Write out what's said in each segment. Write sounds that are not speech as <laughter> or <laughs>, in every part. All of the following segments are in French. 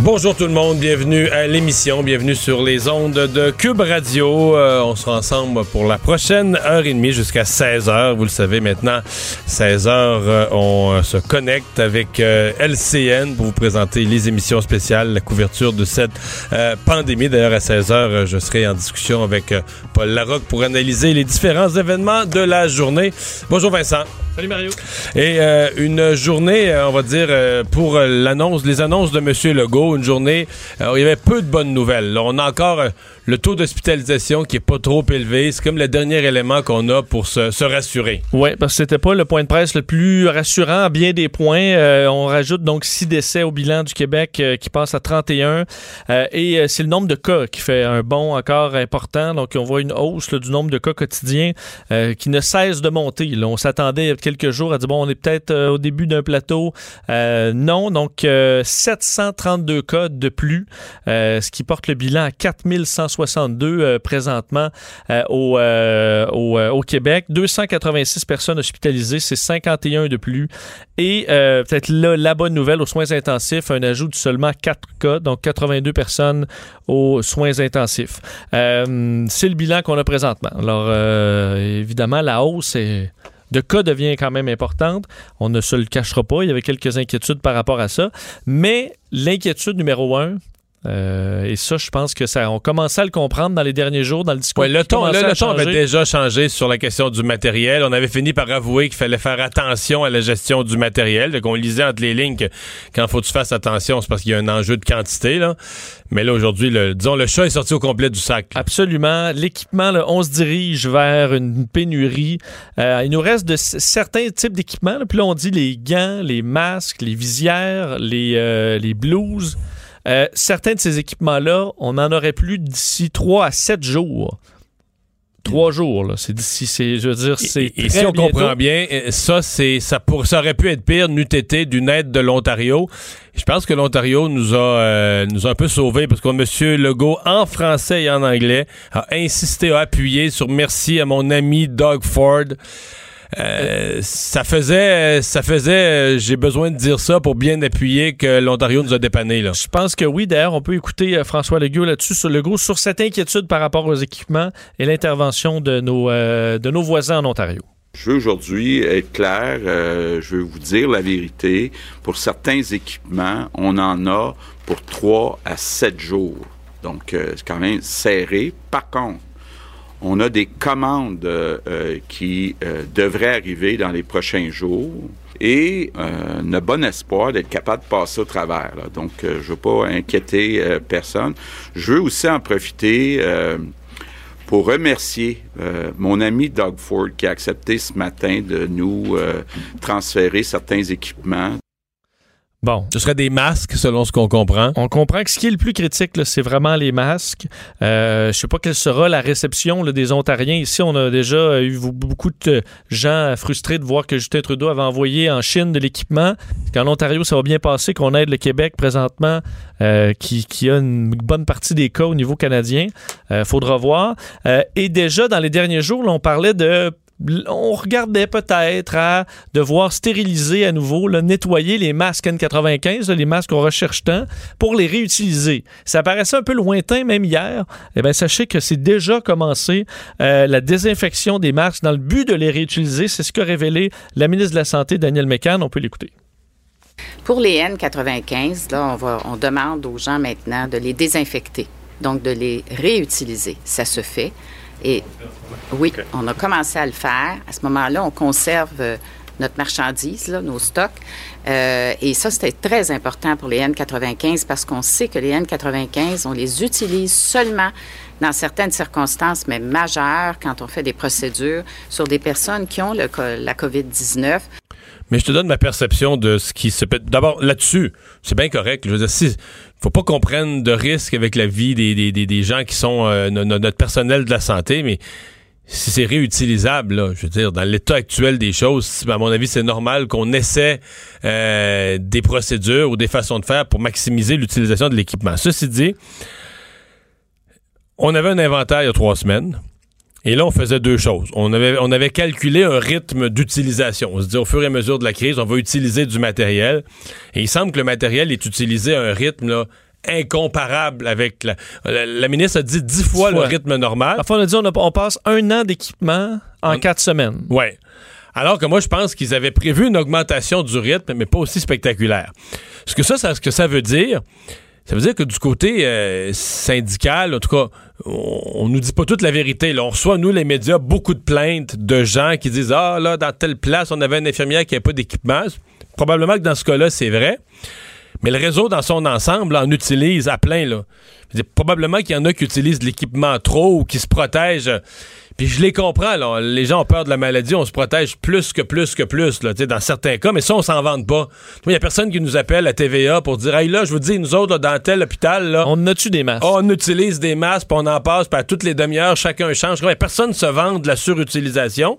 Bonjour tout le monde, bienvenue à l'émission, bienvenue sur les ondes de Cube Radio. Euh, on sera ensemble pour la prochaine heure et demie jusqu'à 16 heures. Vous le savez maintenant, 16 heures, euh, on euh, se connecte avec LCN pour vous présenter les émissions spéciales, la couverture de cette pandémie. D'ailleurs, à 16 heures, je serai en discussion avec Paul Larocque pour analyser les différents événements de la journée. Bonjour Vincent. Salut Mario. Et euh, une journée, euh, on va dire, euh, pour l'annonce, les annonces de M. Legault, une journée où il y avait peu de bonnes nouvelles. on a encore le taux d'hospitalisation qui est pas trop élevé. C'est comme le dernier élément qu'on a pour se, rassurer. Oui, parce que c'était pas le point de presse le plus rassurant à bien des points. Euh, on rajoute donc six décès au bilan du Québec euh, qui passe à 31. Euh, et c'est le nombre de cas qui fait un bond encore important. Donc on voit une hausse du nombre de cas quotidiens qui ne cesse de monter. on s'attendait il y a quelques jours à dire bon, on est peut-être au début d'un plateau. non, donc 732 cas de plus, ce qui porte le bilan à 4160 62 euh, présentement euh, au, euh, au, Québec. 286 personnes hospitalisées, c'est 51 de plus. Et peut-être la bonne nouvelle, aux soins intensifs, un ajout de seulement 4 cas, donc 82 personnes aux soins intensifs. c'est le bilan qu'on a présentement. Alors, évidemment, la hausse de cas devient quand même importante. On ne se le cachera pas. Il y avait quelques inquiétudes par rapport à ça. Mais l'inquiétude numéro un, euh, et ça, je pense que ça, on commençait à le comprendre dans les derniers jours, dans le discours. le ton, avait déjà changé sur la question du matériel. On avait fini par avouer qu'il fallait faire attention à la gestion du matériel. Donc, on lisait entre les lignes que quand faut que tu fasses attention, c'est parce qu'il y a un enjeu de quantité. Là. Mais là, aujourd'hui, le, disons, le chat est sorti au complet du sac. Absolument. L'équipement, on se dirige vers une pénurie. Euh, il nous reste de certains types d'équipements. Puis là, on dit les gants, les masques, les visières, les, euh, les blouses. Euh, certains de ces équipements-là, on n'en aurait plus d'ici 3 à 7 jours. Trois jours, là. C'est d'ici, c'est, je veux dire, c'est. Et, si on comprend bien, euh, ça, c'est, ça, pour, ça aurait pu être pire, n'eût été d'une aide de l'Ontario. Je pense que l'Ontario nous a, euh, nous a un peu sauvés parce que M. Legault, en français et en anglais, a insisté, a appuyé sur merci à mon ami Doug Ford. Euh, ça faisait, ça faisait, euh, j'ai besoin de dire ça pour bien appuyer que l'Ontario nous a dépanné. Là. Je pense que oui. D'ailleurs, on peut écouter euh, François Legault là-dessus, sur Legault, sur cette inquiétude par rapport aux équipements et l'intervention de nos, de nos voisins en Ontario. Je veux aujourd'hui être clair, je veux vous dire la vérité. Pour certains équipements, on en a pour 3 à 7 jours. Donc, c'est quand même serré. Par contre, on a des commandes euh, qui euh, devraient arriver dans les prochains jours et euh, bon espoir d'être capable de passer au travers. Donc, je ne veux pas inquiéter personne. Je veux aussi en profiter pour remercier mon ami Doug Ford qui a accepté ce matin de nous transférer certains équipements. Bon. Ce serait des masques, selon ce qu'on comprend. On comprend que ce qui est le plus critique, c'est vraiment les masques. Euh, je sais pas quelle sera la réception des Ontariens. Ici, on a déjà eu beaucoup de gens frustrés de voir que Justin Trudeau avait envoyé en Chine de l'équipement. Qu'en Ontario, ça va bien passer, qu'on aide le Québec présentement, euh, qui, qui, a une bonne partie des cas au niveau canadien. Euh, faudra voir. Euh, et déjà, dans les derniers jours, on parlait de on regardait peut-être à devoir stériliser à nouveau, nettoyer les masques N95, les masques qu'on recherche tant, pour les réutiliser. Ça paraissait un peu lointain même hier. Eh bien, sachez que c'est déjà commencé euh, la désinfection des masques dans le but de les réutiliser. C'est ce qu'a révélé la ministre de la Santé, Danielle Mécan. On peut l'écouter. Pour les N95, là, on, on demande aux gens maintenant de les désinfecter, donc de les réutiliser. Ça se fait. Et oui, on a commencé à le faire. À ce moment-là, on conserve euh, notre marchandise, nos stocks. Euh, et ça, c'était très important pour les N95 parce qu'on sait que les N95, on les utilise seulement dans certaines circonstances, mais majeures, quand on fait des procédures sur des personnes qui ont le, la COVID-19. Mais je te donne ma perception de ce qui se peut. D'abord, là-dessus, c'est bien correct. Je veux dire, si, faut pas qu'on prenne de risques avec la vie des, des, des, gens qui sont euh, no- no- notre personnel de la santé, mais si c'est réutilisable, là, je veux dire, dans l'état actuel des choses, à mon avis, c'est normal qu'on essaie euh, des procédures ou des façons de faire pour maximiser l'utilisation de l'équipement. Ceci dit, on avait un inventaire il y a trois semaines. Et là, on faisait deux choses. On avait, on avait calculé un rythme d'utilisation. On se dit, au fur et à mesure de la crise, on va utiliser du matériel. Et il semble que le matériel est utilisé à un rythme là, incomparable avec la, la, la ministre a dit dix fois, fois. le rythme normal. Enfin, on a dit on, a- on passe un an d'équipement en En- quatre semaines. Ouais. Alors que moi, je pense qu'ils avaient prévu une augmentation du rythme, mais pas aussi spectaculaire. Ce que ça, ça ce que ça veut dire, ça veut dire que du côté euh, syndical, en tout cas, on, on nous dit pas toute la vérité. Là. On reçoit, nous, les médias, beaucoup de plaintes de gens qui disent Ah, là, dans telle place, on avait une infirmière qui n'avait pas d'équipement. Probablement que dans ce cas-là, c'est vrai. Mais le réseau dans son ensemble en utilise à plein. Là. Dire, probablement qu'il y en a qui utilisent l'équipement trop ou qui se protègent. Puis je les comprends. Là. Les gens ont peur de la maladie. On se protège plus que plus que plus là, tu sais, dans certains cas. Mais ça, on s'en vante pas. Il n'y a personne qui nous appelle à TVA pour dire Hey là, je vous dis, nous autres, là, dans tel hôpital, là, On a-tu des masques? on utilise des masques, puis on en passe, puis à toutes les demi-heures, chacun change. Personne ne se vante de la surutilisation.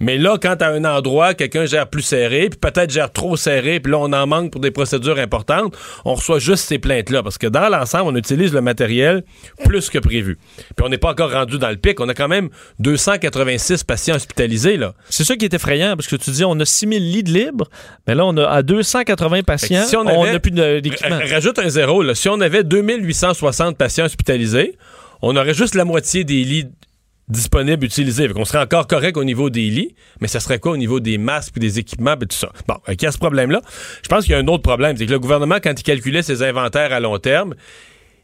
Mais là, quand à un endroit, quelqu'un gère plus serré, puis peut-être gère trop serré, puis là, on en manque pour des procédures importantes, on reçoit juste ces plaintes-là. Parce que dans l'ensemble, on utilise le matériel plus que prévu. Puis on n'est pas encore rendu dans le pic. On a quand même 286 patients hospitalisés, là. C'est ça qui est effrayant, parce que tu dis on a 6000 lits de libres, mais là, on a à 280 patients, si on on avait- n'a plus de- d'équipement. Rajoute un zéro. Là. Si on avait 2860 patients hospitalisés, on aurait juste la moitié des lits disponibles utilisés. On serait encore correct au niveau des lits, mais ça serait quoi au niveau des masques et des équipements et tout ça? Bon, il y a ce problème-là. Je pense qu'il y a un autre problème. C'est que le gouvernement, quand il calculait ses inventaires à long terme,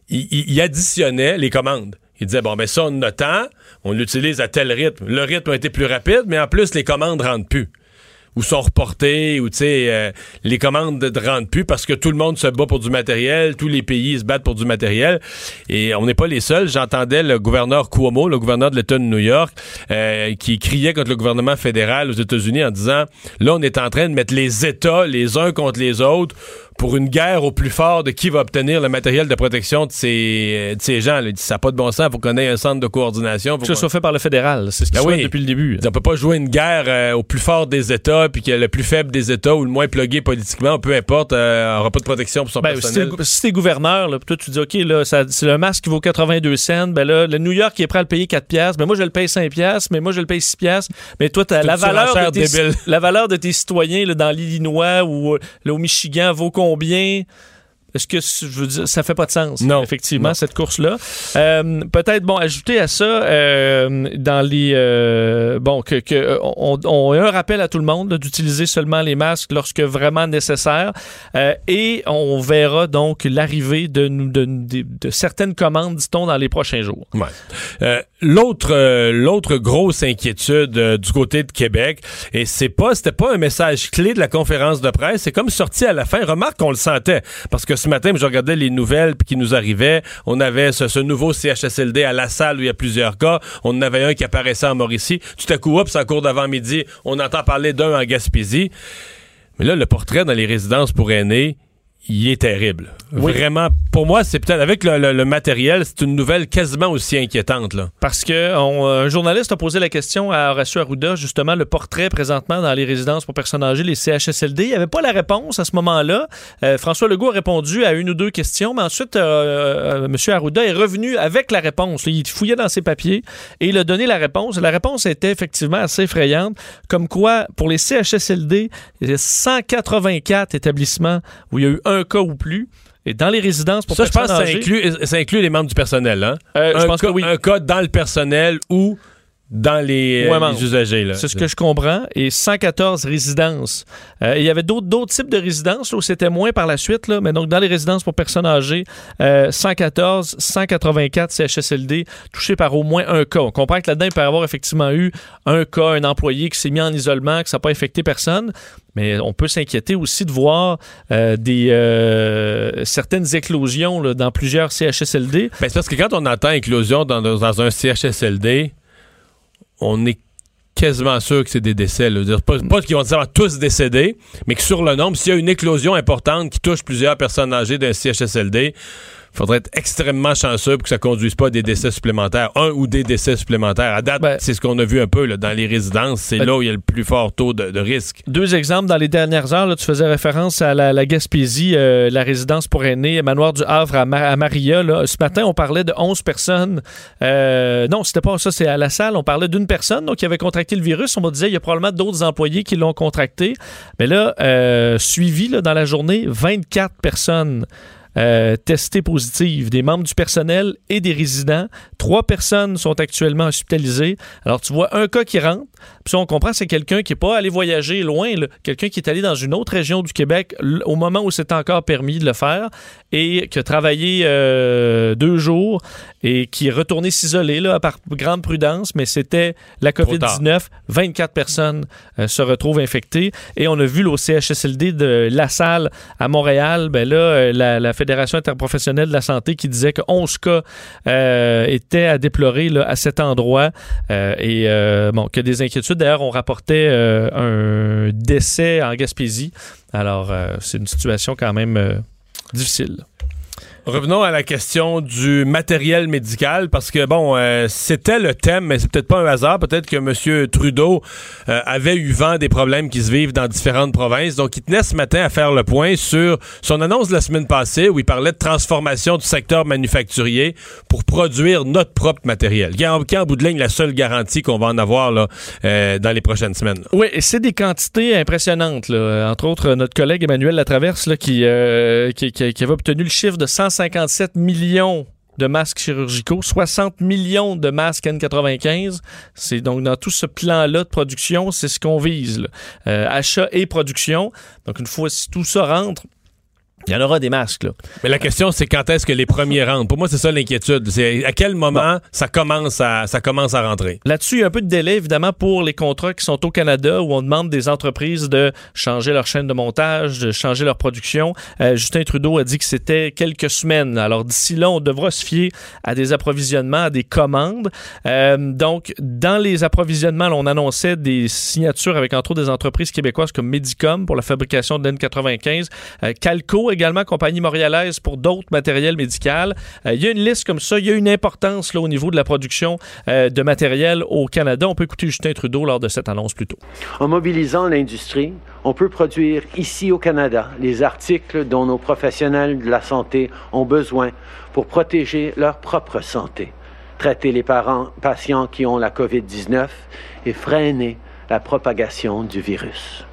il, additionnait les commandes. Il disait, bon, ben ça, on a tant, on l'utilise à tel rythme. Le rythme a été plus rapide, mais en plus, les commandes rentrent plus ou sont reportés, ou tu sais, euh, les commandes ne rentrent plus parce que tout le monde se bat pour du matériel, tous les pays se battent pour du matériel, et on n'est pas les seuls. J'entendais le gouverneur Cuomo, le gouverneur de l'État de New York, euh, qui criait contre le gouvernement fédéral aux États-Unis en disant, là, on est en train de mettre les États les uns contre les autres pour une guerre au plus fort de qui va obtenir le matériel de protection de ces, euh, de ces gens. là. Il ça n'a pas de bon sens, il faut qu'on ait un centre de coordination. Faut que qu'on- soit fait par le fédéral, c'est ce qu'ils Ben oui. depuis le début. on peut pas jouer une guerre euh, au plus fort des États, puis que le plus faible des États ou le moins plugué politiquement, peu importe, euh, aura pas de protection pour son Ben, si personnel. t'es si t'es gouverneur, là, puis toi tu dis OK, là, c'est le masque qui vaut 82 cents, ben là, le New York qui est prêt à le payer 4 piastres, ben moi je le paye 5 piastres, mais moi je le paye 6 piastres, mais toi la valeur de tes, débile. la valeur de tes citoyens là, dans l'Illinois ou euh, là, au Michigan vaut combien bien est-ce que je veux dire, ça fait pas de sens Non. effectivement Non. cette course là peut-être bon ajouter à ça euh, dans les euh, bon que, que on, on a un rappel à tout le monde d'utiliser seulement les masques lorsque vraiment nécessaire euh, et on verra donc l'arrivée de, nous- de, de, de certaines commandes, dit-on, dans les prochains jours. Ouais. Euh, l'autre euh, l'autre grosse inquiétude euh, du côté de Québec et c'est pas c'était pas un message clé de la conférence de presse c'est comme sorti à la fin remarque qu'on le sentait parce que ce matin je regardais les nouvelles qui nous arrivaient. On avait ce, nouveau CHSLD à la salle où il y a plusieurs cas. On en avait un qui apparaissait en Mauricie. Tout à coup hop c'est en d'avant-midi on entend parler d'un en Gaspésie. Mais là le portrait dans les résidences pour aînés il est terrible. Vraiment, pour moi, c'est peut-être avec le, le- le matériel, c'est une nouvelle quasiment aussi inquiétante. Là. Parce que on- un journaliste a posé la question à Horacio Arruda, justement, le portrait présentement dans les résidences pour personnes âgées, les CHSLD. Il n'y avait pas la réponse à ce moment-là. Euh, François Legault a répondu à une ou deux questions, mais ensuite, euh, euh, M. Arruda est revenu avec la réponse. Il fouillait dans ses papiers et il a donné la réponse. La réponse était effectivement assez effrayante, comme quoi, pour les CHSLD, il y a 184 établissements où il y a eu un cas ou plus. Et dans les résidences pour Ça, je pense que ça inclut, ça inclut les membres du personnel. Hein? Euh, je un, pense cas, que oui. un cas dans le personnel ou dans les, euh, Ouais, les membres. usagers. là. C'est ce que je comprends. Et 114 résidences. Euh, il y avait d'autres d'autres types de résidences là, où c'était moins par la suite. Là, mais donc, dans les résidences pour personnes âgées, euh, 114, 184 CHSLD touchés par au moins un cas. On comprend que là-dedans, il peut y avoir effectivement eu un cas, un employé qui s'est mis en isolement, que ça n'a pas infecté personne. Mais on peut s'inquiéter aussi de voir euh, des euh, certaines éclosions là, dans plusieurs CHSLD. Ben, c'est parce que quand on entend éclosion dans, dans un CHSLD, on est quasiment sûr que c'est des décès. Là. Dire, Pas, pas qu'ils vont nécessairement tous décédés, mais que sur le nombre, s'il y a une éclosion importante qui touche plusieurs personnes âgées d'un CHSLD, faudrait être extrêmement chanceux pour que ça conduise pas à des décès supplémentaires, un ou des décès supplémentaires. À date, Ben- c'est ce qu'on a vu un peu là, dans les résidences. C'est Ben- là où il y a le plus fort taux de, de risque. Deux exemples dans les dernières heures. Là, tu faisais référence à la, la Gaspésie, euh, la résidence pour aînés, Manoir du Havre à, Ma- à Maria. Là. Ce matin, on parlait de 11 personnes. Euh, non, c'était pas ça, c'est à la salle. On parlait d'une personne donc, qui avait contracté le virus. On me disait il y a probablement d'autres employés qui l'ont contracté. Mais là, euh, suivi là, dans la journée, 24 personnes. Euh, testées positives, des membres du personnel et des résidents. Trois personnes sont actuellement hospitalisées. Alors, tu vois un cas qui rentre, puis on comprend, c'est quelqu'un qui n'est pas allé voyager loin, quelqu'un qui est allé dans une autre région du Québec au moment où c'est encore permis de le faire et qui a travaillé euh, deux jours et qui est retourné s'isoler par grande prudence, mais c'était la Trop COVID-19. 24 personnes euh, se retrouvent infectées et on a vu au CHSLD de La Salle à Montréal, ben là, euh, la, la Fédération interprofessionnelle de la santé qui disait que 11 cas euh, étaient à déplorer à cet endroit euh, et euh, bon, que des inquiétudes. D'ailleurs, on rapportait un décès en Gaspésie. Alors, c'est une situation quand même difficile. Revenons à la question du matériel médical parce que bon, euh, c'était le thème, mais c'est peut-être pas un hasard. Peut-être que M. Trudeau euh, avait eu vent des problèmes qui se vivent dans différentes provinces. Donc, il tenait ce matin à faire le point sur son annonce de la semaine passée où il parlait de transformation du secteur manufacturier pour produire notre propre matériel. Qui en, en bout de ligne la seule garantie qu'on va en avoir là, euh, dans les prochaines semaines. Oui, c'est des quantités impressionnantes. Entre autres, notre collègue Emmanuel Latraverse là, qui, qui, qui- qui avait obtenu le chiffre de 157 millions de masques chirurgicaux, 60 millions de masques N95. C'est donc dans tout ce plan-là de production, c'est ce qu'on vise. Euh, achat et production. Donc une fois si tout ça rentre, il y en aura des masques. Là. Mais la question, c'est quand est-ce que les premiers rentrent? Pour moi, c'est ça l'inquiétude. C'est à quel moment ça commence à ça commence à rentrer? Là-dessus, il y a un peu de délai, évidemment, pour les contrats qui sont au Canada, où on demande des entreprises de changer leur chaîne de montage, de changer leur production. Euh, Justin Trudeau a dit que c'était quelques semaines. Alors, d'ici là, on devra se fier à des approvisionnements, à des commandes. Euh, donc, dans les approvisionnements, là, on annonçait des signatures avec, entre autres, des entreprises québécoises comme Medicom pour la fabrication de N95, euh, Calco également, compagnie montréalaise pour d'autres matériels médicaux. Euh, il y a une liste comme ça. Il y a une importance là, au niveau de la production euh, de matériel au Canada. On peut écouter Justin Trudeau lors de cette annonce plus tôt. En mobilisant l'industrie, on peut produire ici au Canada les articles dont nos professionnels de la santé ont besoin pour protéger leur propre santé, traiter les parents, patients qui ont la COVID-19 et freiner la propagation du virus.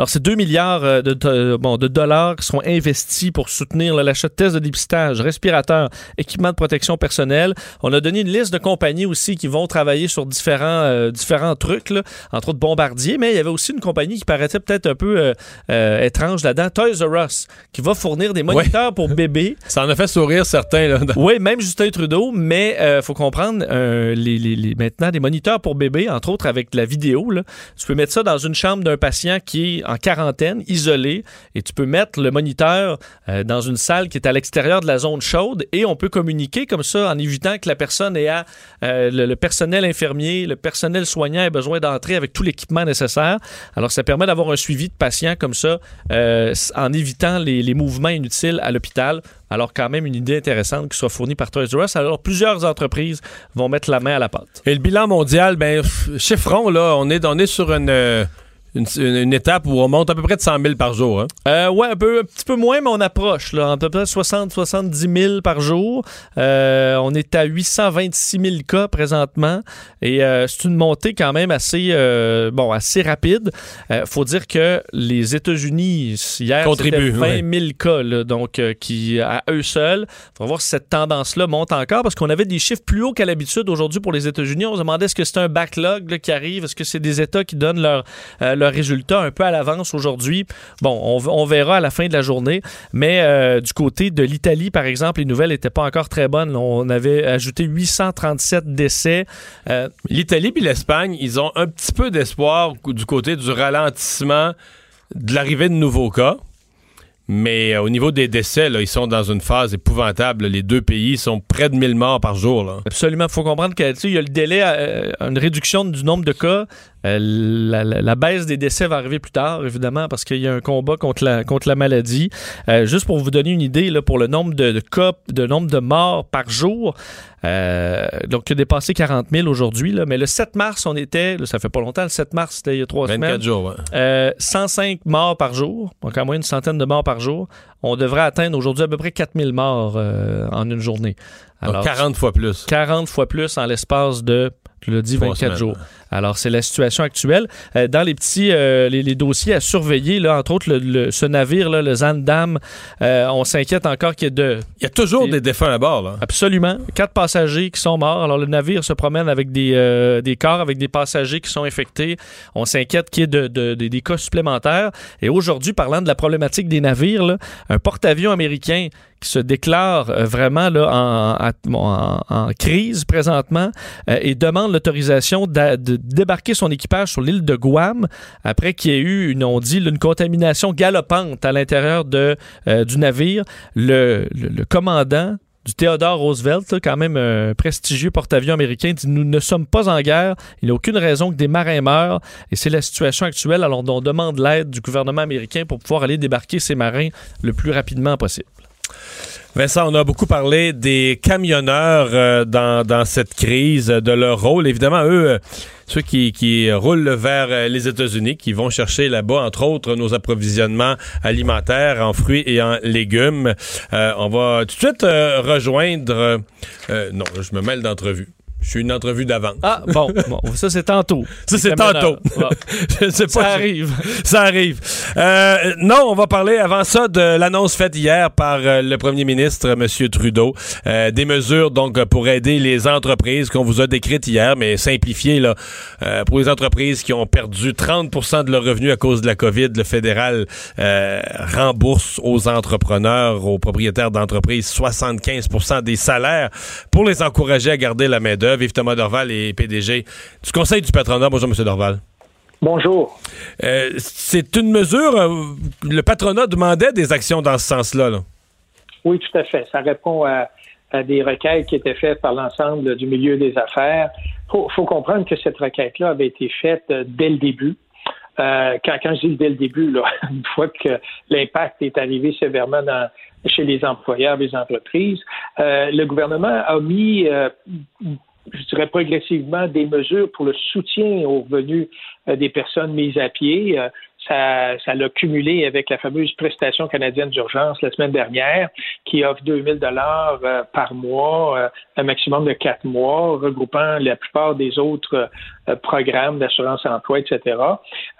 Alors, c'est 2 milliards euh, de, de- bon, de dollars qui seront investis pour soutenir l'achat de tests de dépistage, respirateurs, équipements de protection personnelle. On a donné une liste de compagnies aussi qui vont travailler sur différents, euh, différents trucs, là, entre autres Bombardier, mais il y avait aussi une compagnie qui paraissait peut-être un peu euh, euh, étrange là-dedans, Toys R Us, qui va fournir des moniteurs pour <laughs> bébés. Ça en a fait sourire certains. Là, dans- Oui, même Justin Trudeau, mais il faut comprendre, les, les- les- maintenant, des moniteurs pour bébés, entre autres avec de la vidéo, là, tu peux mettre ça dans une chambre d'un patient qui est en quarantaine, isolé, et tu peux mettre le moniteur euh, dans une salle qui est à l'extérieur de la zone chaude, et on peut communiquer comme ça en évitant que la personne ait à, euh, le, personnel infirmier, le personnel soignant ait besoin d'entrer avec tout l'équipement nécessaire. Alors, ça permet d'avoir un suivi de patient comme ça, euh, en évitant les, mouvements inutiles à l'hôpital. Alors, quand même, une idée intéressante qui soit fournie par Toys R Us. Alors, plusieurs entreprises vont mettre la main à la pâte. Et le bilan mondial, ben, chiffrons, là, on est, on est sur une, une, une- une étape où on monte à peu près de 100 000 par jour. Hein? Euh, ouais, un, peu, un petit peu moins, mais on approche. Là, à peu près 60-70 000 par jour. Euh, on est à 826 000 cas présentement. Et euh, c'est une montée quand même assez, bon, assez rapide. Euh, faut dire que les États-Unis, hier, Contribuent, c'était 20 000 cas. là, donc, qui, à eux seuls. On va voir si cette tendance-là monte encore parce qu'on avait des chiffres plus hauts qu'à l'habitude aujourd'hui pour les États-Unis. On se demandait est-ce que c'est un backlog là, qui arrive? Est-ce que c'est des États qui donnent leurs leurs résultats un peu à l'avance aujourd'hui? Bon, on, on verra à la fin de la journée. Mais euh, du côté de l'Italie, par exemple, les nouvelles n'étaient pas encore très bonnes. On avait ajouté 837 décès. Euh, L'Italie puis l'Espagne, ils ont un petit peu d'espoir du côté du ralentissement de l'arrivée de nouveaux cas. Mais euh, au niveau des décès, là, ils sont dans une phase épouvantable. Les deux pays sont près de 1000 morts par jour. Là. Absolument. Il faut comprendre qu'il y a le délai, euh, une réduction du nombre de cas. Euh, la, la- la baisse des décès va arriver plus tard, évidemment, parce qu'il y a un combat contre la, contre la maladie. Euh, juste pour vous donner une idée, là, pour le nombre de, de cas, de nombre de morts par jour, euh, donc il a dépassé 40 000 aujourd'hui, mais le 7 mars, on était, là, ça fait pas longtemps, le 7 mars, c'était il y a trois 24 semaines. jours. ouais. Euh, 105 morts par jour, donc en moyenne une centaine de morts par jour. On devrait atteindre aujourd'hui à peu près 4000 morts euh, en une journée. Donc, Alors, 40 fois plus. 40 fois plus en l'espace de, le dis, Trois 24 semaines. jours. Alors, c'est la situation actuelle. Euh, dans les petits euh, les, les dossiers à surveiller, là, entre autres, le, le- ce navire, là, le Zandam, euh, on s'inquiète encore qu'il y ait de, Il y a toujours des défunts à bord. Là. Absolument. Quatre passagers qui sont morts. Alors, le navire se promène avec des, des corps, avec des passagers qui sont infectés. On s'inquiète qu'il y ait de, de- de- des cas supplémentaires. Et aujourd'hui, parlant de la problématique des navires, là, un porte-avions américain se déclare euh, vraiment là, en, en- en- crise présentement euh, et demande l'autorisation de débarquer son équipage sur l'île de Guam après qu'il y ait eu, une, on dit, une contamination galopante à l'intérieur de, euh, du navire. Le, le- commandant du Theodore Roosevelt, quand même un prestigieux porte-avions américain, dit Nous ne sommes pas en guerre, il n'y a aucune raison que des marins meurent, et c'est la situation actuelle. Alors, on demande l'aide du gouvernement américain pour pouvoir aller débarquer ces marins le plus rapidement possible. Vincent, on a beaucoup parlé des camionneurs euh, dans, dans cette crise, de leur rôle. Évidemment, eux, euh, ceux qui, qui roulent vers euh, les États-Unis, qui vont chercher là-bas, entre autres, nos approvisionnements alimentaires en fruits et en légumes. Euh, on va tout de suite rejoindre... non, je me mêle d'entrevue. Je suis une entrevue d'avance. Ah, bon, bon ça c'est tantôt. Ça, c'est tantôt. Bon, <laughs> je ne sais pas. ça arrive. Ça arrive. Euh, non, on va parler avant ça de l'annonce faite hier par euh, le premier ministre, M. Trudeau, euh, des mesures donc pour aider les entreprises qu'on vous a décrites hier, mais simplifiées là, euh, pour les entreprises qui ont perdu 30 de leurs revenus à cause de la COVID. Le fédéral euh, rembourse aux entrepreneurs, aux propriétaires d'entreprises 75 des salaires pour les encourager à garder la main d'œuvre. Yves Thomas Dorval est PDG du Conseil du patronat. Bonjour, M. Dorval. Bonjour. Euh, c'est une mesure. euh, le patronat demandait des actions dans ce sens-là. là. Oui, tout à fait. Ça répond à, à des requêtes qui étaient faites par l'ensemble du milieu des affaires. Il faut, faut comprendre que cette requête-là avait été faite euh, dès le début. Euh, quand, quand je dis dès le début, là, <laughs> une fois que l'impact est arrivé sévèrement dans, chez les employeurs des entreprises, le gouvernement a mis, je dirais progressivement, des mesures pour le soutien aux revenus euh, des personnes mises à pied. Euh, ça, ça l'a cumulé avec la fameuse prestation canadienne d'urgence la semaine dernière, qui offre 2000 dollars euh, par mois, un maximum de quatre mois, regroupant la plupart des autres programmes d'assurance emploi, etc.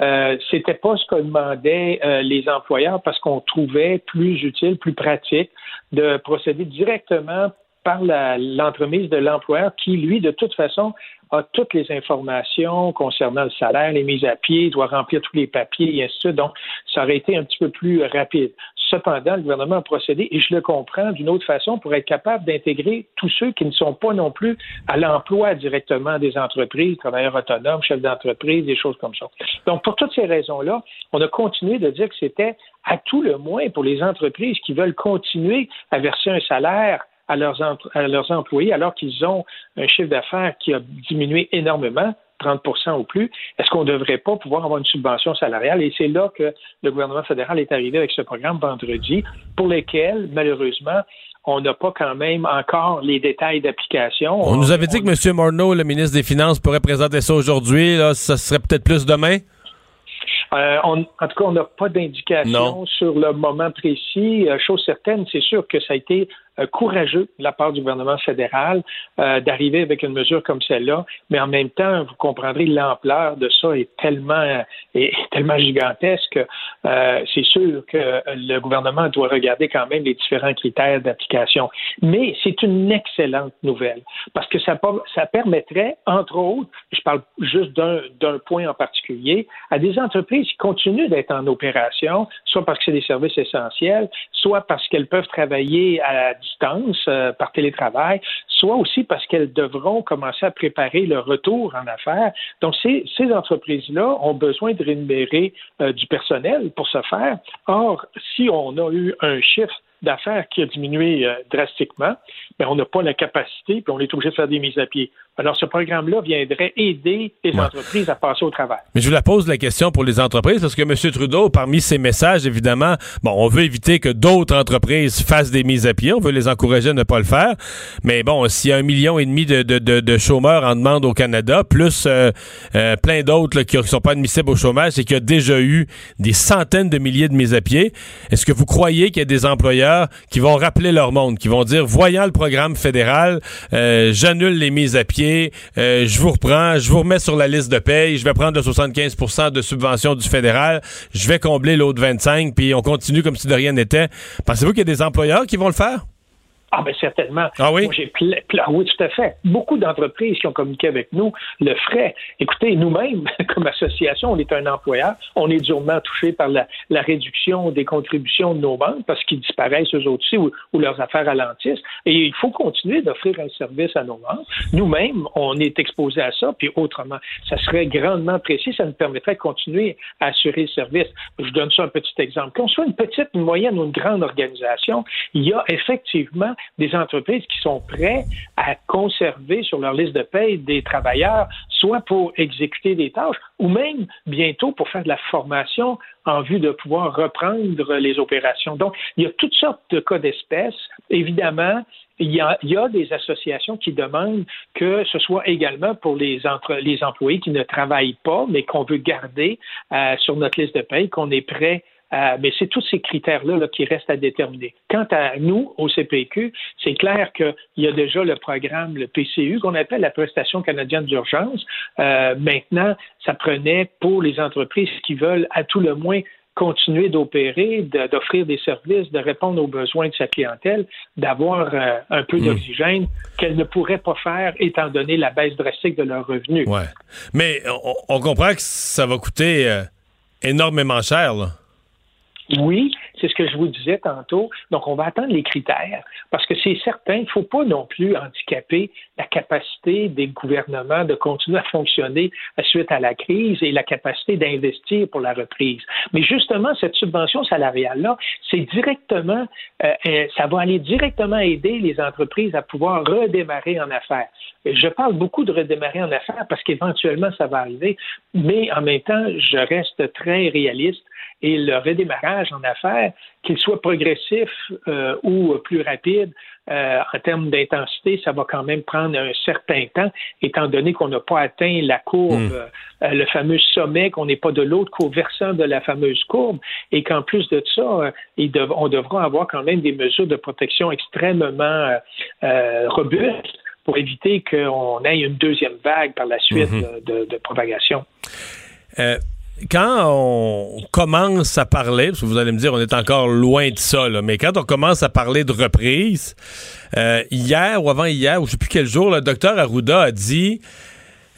Euh, C'était pas ce que demandaient les employeurs parce qu'on trouvait plus utile, plus pratique de procéder directement par l'entremise de l'employeur qui, lui, de toute façon, a toutes les informations concernant le salaire, les mises à pied, doit remplir tous les papiers et ainsi de suite. Donc, ça aurait été un petit peu plus rapide. Cependant, le gouvernement a procédé, et je le comprends d'une autre façon, pour être capable d'intégrer tous ceux qui ne sont pas non plus à l'emploi directement des entreprises, travailleurs autonomes, chefs d'entreprise, des choses comme ça. Donc, pour toutes ces raisons-là, on a continué de dire que c'était à tout le moins pour les entreprises qui veulent continuer à verser un salaire à leurs, à leurs employés alors qu'ils ont un chiffre d'affaires qui a diminué énormément, 30% ou plus, est-ce qu'on ne devrait pas pouvoir avoir une subvention salariale? Et c'est là que le gouvernement fédéral est arrivé avec ce programme vendredi, pour lequel, malheureusement, on n'a pas quand même encore les détails d'application. On nous avait dit que M. Morneau, le ministre des Finances, pourrait présenter ça aujourd'hui. Ça serait peut-être plus demain? Euh, on- en tout cas, on n'a pas d'indication sur le moment précis. Euh, chose certaine, c'est sûr que ça a été euh, courageux de la part du gouvernement fédéral d'arriver avec une mesure comme celle-là, mais en même temps, vous comprendrez l'ampleur de ça est tellement est tellement gigantesque. c'est sûr que le gouvernement doit regarder quand même les différents critères d'application. Mais c'est une excellente nouvelle parce que ça, ça permettrait, entre autres, je parle juste d'un d'un point en particulier, à des entreprises qui continuent d'être en opération, soit parce que c'est des services essentiels, soit parce qu'elles peuvent travailler à distance euh, par télétravail, soit aussi parce qu'elles devront commencer à préparer le retour en affaires. Donc, ces, ces entreprises-là ont besoin de rémunérer euh, du personnel pour ce faire. Or, si on a eu un chiffre d'affaires qui a diminué euh, drastiquement, mais on n'a pas la capacité, puis on est obligé de faire des mises à pied. Alors, ce programme-là viendrait aider les entreprises à passer au travail. Mais je vous la pose la question pour les entreprises, parce que M. Trudeau, parmi ses messages, évidemment, bon, on veut éviter que d'autres entreprises fassent des mises à pied, on veut les encourager à ne pas le faire. Mais bon, s'il y a un million et demi de, de, de, chômeurs en demande au Canada, plus euh, euh, plein d'autres qui ne sont pas admissibles au chômage et qui a déjà eu des centaines de milliers de mises à pied, est-ce que vous croyez qu'il y a des employeurs qui vont rappeler leur monde, qui vont dire, voyant le programme fédéral, euh, j'annule les mises à pied, euh, je vous reprends, je vous remets sur la liste de paye, je vais prendre le 75% de subvention du fédéral, je vais combler l'autre 25, puis on continue comme si de rien n'était. Pensez-vous qu'il y a des employeurs qui vont le faire? Ah, ben certainement. Ah oui? j'ai oui, tout à fait. Beaucoup d'entreprises qui ont communiqué avec nous le feraient. Écoutez, nous-mêmes, <laughs> comme association, on est un employeur. On est durement touché par la, réduction des contributions de nos banques parce qu'ils disparaissent eux aussi ou, leurs affaires ralentissent. Et il faut continuer d'offrir un service à nos banques. Nous-mêmes, on est exposés à ça, puis autrement. Ça serait grandement précis. Ça nous permettrait de continuer à assurer le service. Je donne ça un petit exemple. Qu'on soit une petite, une moyenne ou une grande organisation, il y a effectivement des entreprises qui sont prêtes à conserver sur leur liste de paye des travailleurs, soit pour exécuter des tâches ou même bientôt pour faire de la formation en vue de pouvoir reprendre les opérations. Donc, il y a toutes sortes de cas d'espèces. Évidemment, il y, a, des associations qui demandent que ce soit également pour les, entre, les employés qui ne travaillent pas, mais qu'on veut garder euh, sur notre liste de paye, qu'on est prêt euh, mais c'est tous ces critères-là qui restent à déterminer. Quant à nous, au CPQ, c'est clair qu'il y a déjà le programme, le PCU, qu'on appelle la prestation canadienne d'urgence. Euh, maintenant, ça prenait pour les entreprises qui veulent à tout le moins continuer d'opérer, d'offrir des services, de répondre aux besoins de sa clientèle, d'avoir euh, un peu hmm. d'oxygène qu'elle ne pourrait pas faire étant donné la baisse drastique de leurs revenus. Ouais. Mais on, on comprend que ça va coûter énormément cher. Là. Oui, c'est ce que je vous disais tantôt. Donc, on va attendre les critères parce que c'est certain, il ne faut pas non plus handicaper la capacité des gouvernemements de continuer à fonctionner suite à la crise et la capacité d'investir pour la reprise. Mais justement, cette subvention salariale-là, c'est directement, euh, euh, ça va aller directement aider les entreprises à pouvoir redémarrer en affaires. Je parle beaucoup de redémarrer en affaires parce qu'éventuellement, ça va arriver, mais en même temps, je reste très réaliste et le redémarrage en affaires, qu'il soit progressif euh, ou plus rapide, euh, en termes d'intensité, ça va quand même prendre un certain temps, étant donné qu'on n'a pas atteint la courbe, hmm. euh, le fameux sommet, qu'on n'est pas de l'autre versant de la fameuse courbe, et qu'en plus de ça, on devra avoir quand même des mesures de protection extrêmement robustes pour éviter qu'on ait une deuxième vague par la suite hmm. de, de, propagation quand on commence à parler, parce que vous allez me dire, on est encore loin de ça, mais quand on commence à parler de reprise, euh, hier ou avant-hier, ou je sais plus quel jour, le docteur Arruda a dit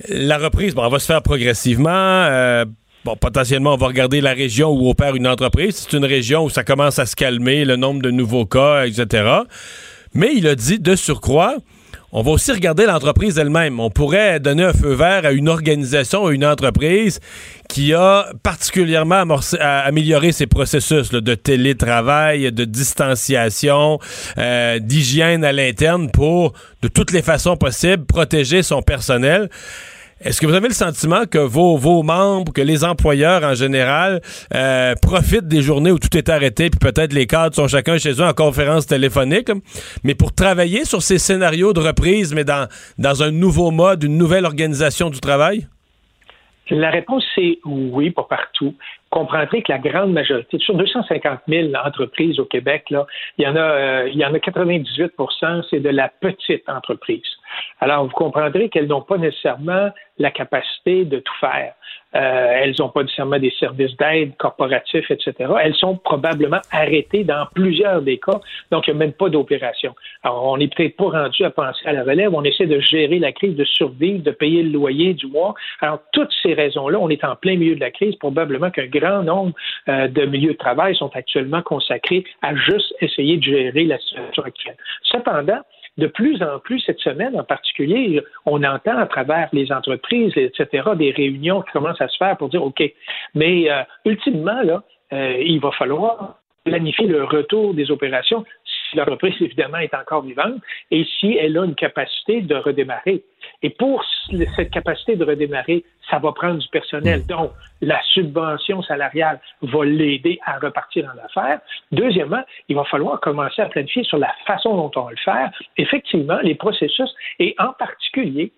la reprise, bon, on va se faire progressivement. Euh, bon, potentiellement, on va regarder la région où opère une entreprise. C'est une région où ça commence à se calmer, le nombre de nouveaux cas, etc. Mais il a dit, de surcroît, on va aussi regarder l'entreprise elle-même. On pourrait donner un feu vert à une organisation, à une entreprise qui a particulièrement amélioré ses processus de télétravail, de distanciation, euh, d'hygiène à l'interne pour, de toutes les façons possibles, protéger son personnel. Est-ce que vous avez le sentiment que vos, membres, que les employeurs en général euh, profitent des journées où tout est arrêté, puis peut-être les cadres sont chacun chez eux en conférence téléphonique, mais pour travailler sur ces scénarios de reprise, mais dans, dans un nouveau mode, une nouvelle organisation du travail? La réponse, c'est oui, pas partout. Comprendrez que la grande majorité, sur 250 000 entreprises au Québec, il y en a, euh, il y en a 98% c'est de la petite entreprise. Alors, vous comprendrez qu'elles n'ont pas nécessairement la capacité de tout faire. Euh, elles n'ont pas nécessairement des services d'aide corporatifs, etc. Elles sont probablement arrêtées dans plusieurs des cas, donc il n'y a même pas d'opération. Alors, on n'est peut-être pas rendu à penser à la relève, on essaie de gérer la crise, de survivre, de payer le loyer du mois. Alors, toutes ces raisons-là, on est en plein milieu de la crise, probablement qu'un grand nombre euh, de milieux de travail sont actuellement consacrés à juste essayer de gérer la situation actuelle. Cependant, de plus en plus cette semaine en particulier, on entend à travers les entreprises, etc., des réunions qui commencent à se faire pour dire OK, mais euh, ultimement, là, euh, il va falloir planifier le retour des opérations si l'entreprise, évidemment, est encore vivante et si elle a une capacité de redémarrer. Et pour cette capacité de redémarrer, ça va prendre du personnel. Mm. Donc, la subvention salariale va l'aider à repartir en affaires. Deuxièmement, il va falloir commencer à planifier sur la façon dont on va le faire. Effectivement, les processus, et en particulier,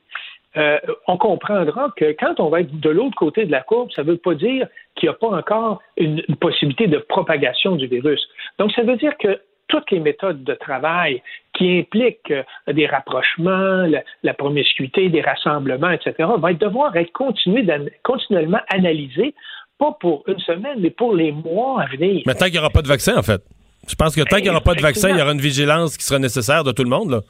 euh, on comprendra que quand on va être de l'autre côté de la courbe, ça ne veut pas dire qu'il n'y a pas encore une, possibilité de propagation du virus. Donc, ça veut dire que toutes les méthodes de travail qui impliquent euh, des rapprochements, la, promiscuité, des rassemblements, etc., vont devoir être continuellement analysées, pas pour une semaine, mais pour les mois à venir. Mais tant qu'il n'y aura pas de vaccin, en fait. Je pense que tant qu'il n'y aura pas de vaccin, il y aura une vigilance qui sera nécessaire de tout le monde. Là.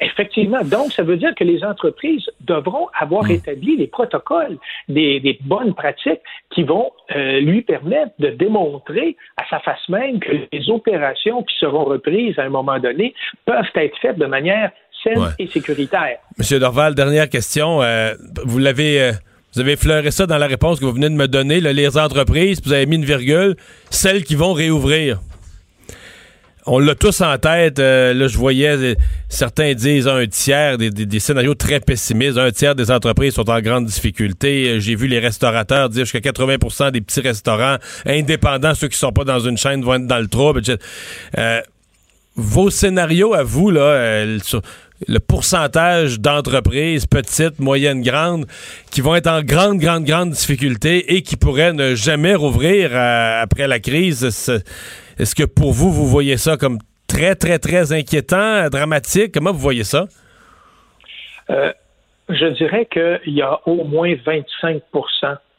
Effectivement. Donc, ça veut dire que les entreprises devront avoir hmm. établi des protocoles, des, bonnes pratiques qui vont euh, lui permettre de démontrer à sa face même que les opérations qui seront reprises à un moment donné peuvent être faites de manière saine et sécuritaire. Monsieur Dorval, dernière question. Euh, vous l'avez. Euh, vous avez effleuré ça dans la réponse que vous venez de me donner. les entreprises, vous avez mis une virgule, celles qui vont réouvrir on l'a tous en tête. Euh, là, je voyais euh, certains disent un tiers des, scénarios très pessimistes. Un tiers des entreprises sont en grande difficulté. Euh, j'ai vu les restaurateurs dire jusqu'à 80% des petits restaurants indépendants, ceux qui sont pas dans une chaîne, vont être dans le trouble. vos scénarios à vous, là, le pourcentage d'entreprises petites, moyennes, grandes qui vont être en grande, grande, grande difficulté et qui pourraient ne jamais rouvrir après la crise. Est-ce que pour vous, vous voyez ça comme très, très, très inquiétant, dramatique? Comment vous voyez ça? Euh, je dirais qu'il y a au moins 25%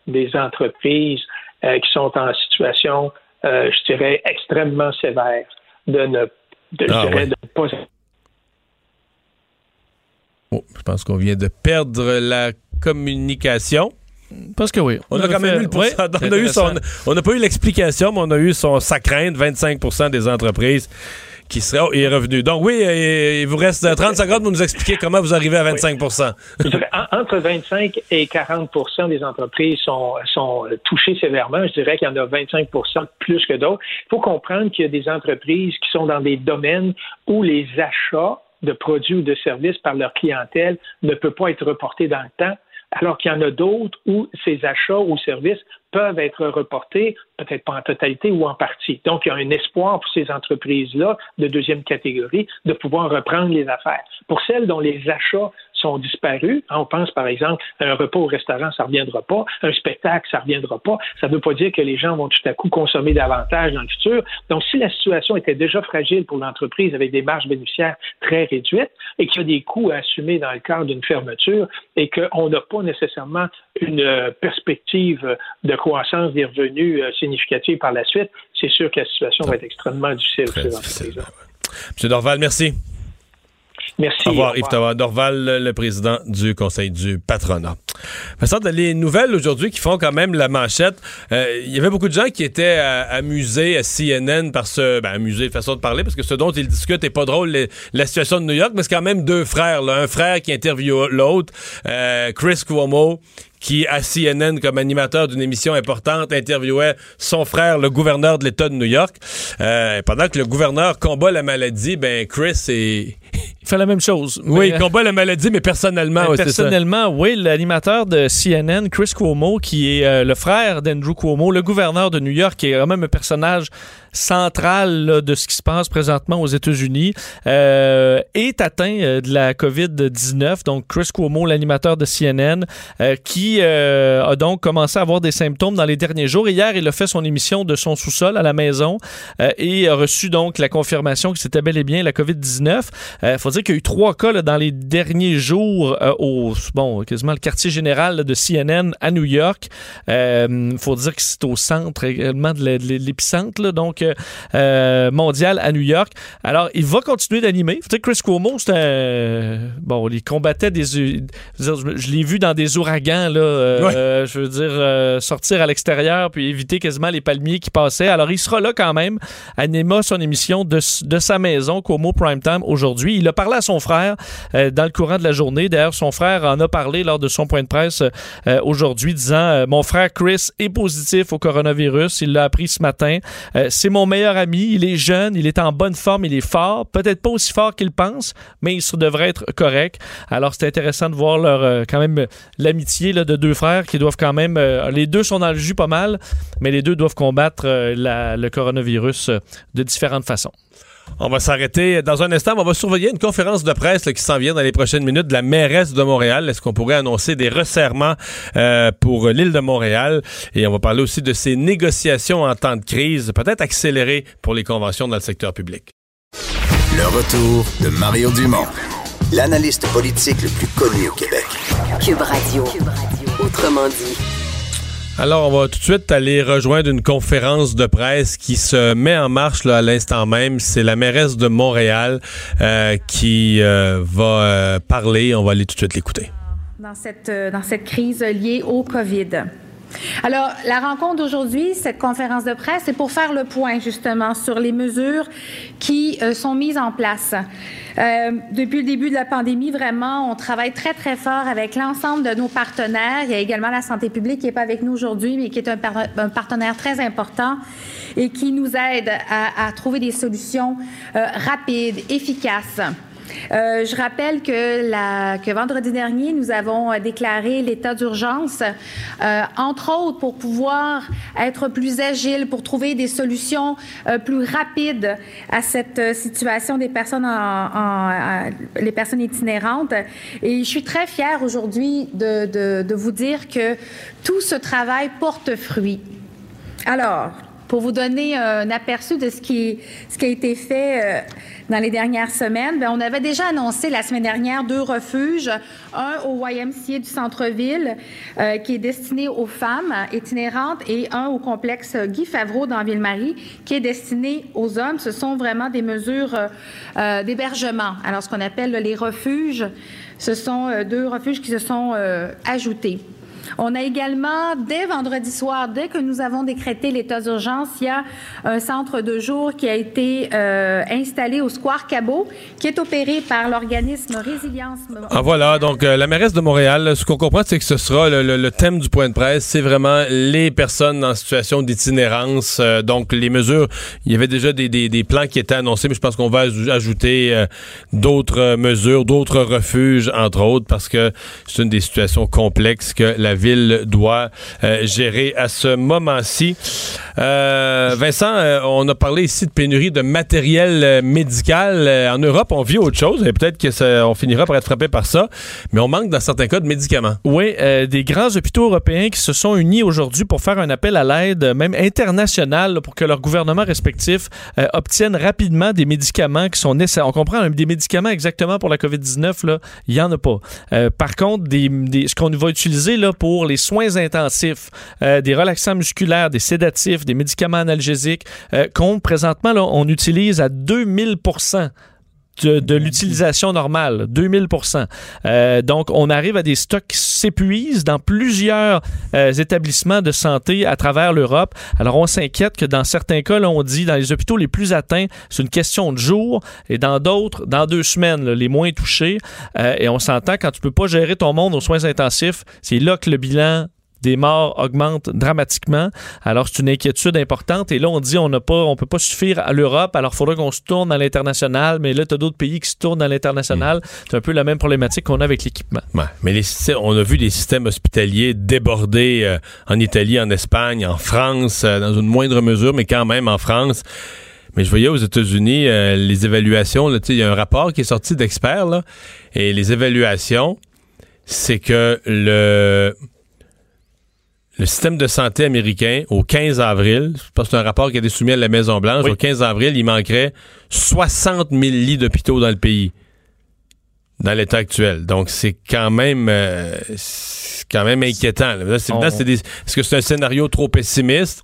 des entreprises euh, qui sont en situation, euh, je dirais, extrêmement sévère de ne, de, ah, pas. Oh, je pense qu'on vient de perdre la communication. Parce que oui. On, a quand même eu le On n'a pas eu l'explication, mais on a eu son, sa crainte, 25% des entreprises qui seraient oh, est revenu. Donc oui, euh, il vous reste 30 secondes pour nous expliquer comment vous arrivez à 25% Entre 25 et 40% des entreprises sont, sont touchées sévèrement. Je dirais qu'il y en a 25% plus que d'autres. Il faut comprendre qu'il y a des entreprises qui sont dans des domaines où les achats de produits ou de services par leur clientèle ne peuvent pas être reportés dans le temps alors qu'il y en a d'autres où ces achats ou services peuvent être reportés, peut-être pas en totalité ou en partie. Donc, il y a un espoir pour ces entreprises-là de deuxième catégorie de pouvoir reprendre les affaires. Pour celles dont les achats sont disparus. On pense, par exemple, à un repas au restaurant, ça ne reviendra pas. Un spectacle, ça ne reviendra pas. Ça ne veut pas dire que les gens vont tout à coup consommer davantage dans le futur. Donc, si la situation était déjà fragile pour l'entreprise avec des marges bénéficiaires très réduites et qu'il y a des coûts à assumer dans le cadre d'une fermeture et qu'on n'a pas nécessairement une euh, perspective de croissance des revenus euh, significative par la suite, c'est sûr que la situation va être extrêmement difficile pour ces entreprises-là. M. Dorval, merci. Merci. Au revoir, Yves Dorval, le président du Conseil du patronat. Ça, les nouvelles aujourd'hui qui font quand même la manchette. Euh, il y avait beaucoup de gens qui étaient euh, amusés à CNN par ce... Ben, amusés, façon de parler, parce que ce dont ils discutent n'est pas drôle, la situation de New York, mais c'est quand même deux frères. Un frère qui interviewe l'autre, euh, Chris Cuomo, qui, à CNN, comme animateur d'une émission importante, interviewait son frère, le gouverneur de l'État de New York. pendant que le gouverneur combat la maladie, ben Chris est il fait la même chose. Oui, il combat la maladie, mais personnellement, Personnellement, oui, l'animateur de CNN, Chris Cuomo, qui est euh, le frère d'Andrew Cuomo, le gouverneur de New York, qui est quand même un personnage centrale là, de ce qui se passe présentement aux États-Unis, euh, est atteint euh, de la COVID-19. Donc, Chris Cuomo, l'animateur de CNN, euh, qui euh, a donc commencé à avoir des symptômes dans les derniers jours. Hier, il a fait son émission de son sous-sol à la maison euh, et a reçu donc la confirmation que c'était bel et bien la COVID-19. Il faut dire qu'il y a eu trois cas là, dans les derniers jours euh, au, bon, quasiment le quartier général là, de CNN à New York. Il faut dire que c'est au centre également de l'é- de l'épicentre, donc euh, euh, mondial à New York. Alors, il va continuer d'animer. Faut dire que Chris Cuomo, c'est un... Bon, il combattait des... Je, l'ai vu dans des ouragans, là. euh, euh, je veux dire, euh, sortir à l'extérieur puis éviter quasiment les palmiers qui passaient. Alors, il sera là quand même. Anima son émission de, de sa maison, Cuomo Primetime, aujourd'hui. Il a parlé à son frère euh, dans le courant de la journée. D'ailleurs, son frère en a parlé lors de son point de presse euh, aujourd'hui, disant euh, Mon frère Chris est positif au coronavirus. Il l'a appris ce matin. C'est mon meilleur ami. Il est jeune, il est en bonne forme, il est fort. Peut-être pas aussi fort qu'il pense, mais il devrait être correct. Alors, c'est intéressant de voir quand même l'amitié de deux frères qui doivent quand même. les deux sont dans le jus pas mal, mais les deux doivent combattre le coronavirus de différentes façons. On va s'arrêter dans un instant. mais On va surveiller une conférence de presse là, qui s'en vient dans les prochaines minutes de la mairesse de Montréal. Est-ce qu'on pourrait annoncer des resserrements euh, pour l'île de Montréal? Et on va parler aussi de ces négociations en temps de crise, peut-être accélérées pour les conventions dans le secteur public. Le retour de Mario Dumont, l'analyste politique le plus connu au Québec. Cube Radio. Autrement dit. Alors, on va tout de suite aller rejoindre une conférence de presse qui se met en marche là, à l'instant même. C'est la mairesse de Montréal euh, qui euh, va euh, parler. On va aller tout de suite l'écouter. dans cette, euh, dans cette crise liée au COVID. Alors, la rencontre d'aujourd'hui, cette conférence de presse, c'est pour faire le point justement sur les mesures qui euh, sont mises en place. Euh, depuis le début de la pandémie, vraiment, on travaille très, très fort avec l'ensemble de nos partenaires. Il y a également la santé publique qui n'est pas avec nous aujourd'hui, mais qui est un, par- un partenaire très important et qui nous aide à, à trouver des solutions euh, rapides, efficaces. Euh, je rappelle que, la, que vendredi dernier, nous avons euh, déclaré l'état d'urgence, euh, entre autres pour pouvoir être plus agile, pour trouver des solutions euh, plus rapides à cette euh, situation des personnes, en, en- les personnes itinérantes. Et je suis très fière aujourd'hui de, de, de vous dire que tout ce travail porte fruit. Alors, pour vous donner un aperçu de ce qui, a été fait euh, dans les dernières semaines, ben, on avait déjà annoncé la semaine dernière deux refuges, un au YMCA du centre-ville euh, qui est destiné aux femmes itinérantes et un au complexe Guy Favreau dans Ville-Marie qui est destiné aux hommes. Ce sont vraiment des mesures euh, d'hébergement. Alors, ce qu'on appelle les refuges, ce sont deux refuges qui se sont ajoutés. On a également, dès vendredi soir, dès que nous avons décrété l'état d'urgence, il y a un centre de jour qui a été euh, installé au Square Cabot, qui est opéré par l'organisme Résilience. Ah voilà, donc euh, la mairesse de Montréal, ce qu'on comprend, c'est que ce sera le, le- le thème du point de presse, c'est vraiment les personnes en situation d'itinérance. euh, donc les mesures, il y avait déjà des, des- des plans qui étaient annoncés, mais je pense qu'on va aj- ajouter euh, d'autres mesures, d'autres refuges, entre autres, parce que c'est une des situations complexes que la ville doit euh, gérer à ce moment-ci. Euh, Vincent, euh, on a parlé ici de pénurie de matériel médical. En Europe, on vit autre chose et peut-être que ça- on finira par être frappé par ça, mais on manque dans certains cas de médicaments. Oui, des grands hôpitaux européens qui se sont unis aujourd'hui pour faire un appel à l'aide, même international, là, pour que leurs gouvernements respectifs obtiennent rapidement des médicaments qui sont nécessaires. On comprend, hein, des médicaments exactement pour la COVID-19, là, il n'y en a pas. Par contre, ce qu'on va utiliser là, pour les soins intensifs, euh, des relaxants musculaires, des sédatifs, des médicaments analgésiques, euh, qu'on présentement, là, on utilise à 2000 de, l'utilisation normale, 2000% Euh, Donc, on arrive à des stocks qui s'épuisent dans plusieurs euh, établissements de santé à travers l'Europe. Alors, on s'inquiète que dans certains cas, là, on dit dans les hôpitaux les plus atteints, c'est une question de jours, et dans d'autres, dans deux semaines, là, les moins touchés. Euh, et on s'entend quand tu peux pas gérer ton monde aux soins intensifs, c'est là que le bilan des morts augmentent dramatiquement. Alors, c'est une inquiétude importante. Et là, on dit on n'a pas, on peut pas suffire à l'Europe. Alors, il faudra qu'on se tourne à l'international. Mais là, tu as d'autres pays qui se tournent à l'international. C'est un peu la même problématique qu'on a avec l'équipement. Ouais, mais les, on a vu des systèmes hospitaliers débordés euh, en Italie, en Espagne, en France, euh, dans une moindre mesure, mais quand même en France. Mais je voyais aux États-Unis euh, les évaluations. Il y a un rapport qui est sorti d'experts, et les évaluations, c'est que le, le système de santé américain, au 15 avril, je pense que c'est un rapport qui a été soumis à la Maison-Blanche, Oui. au 15 avril, il manquerait 60 000 lits d'hôpitaux dans le pays dans l'état actuel. Donc, c'est quand même euh, quand même inquiétant. On- Est-ce que c'est un scénario trop pessimiste?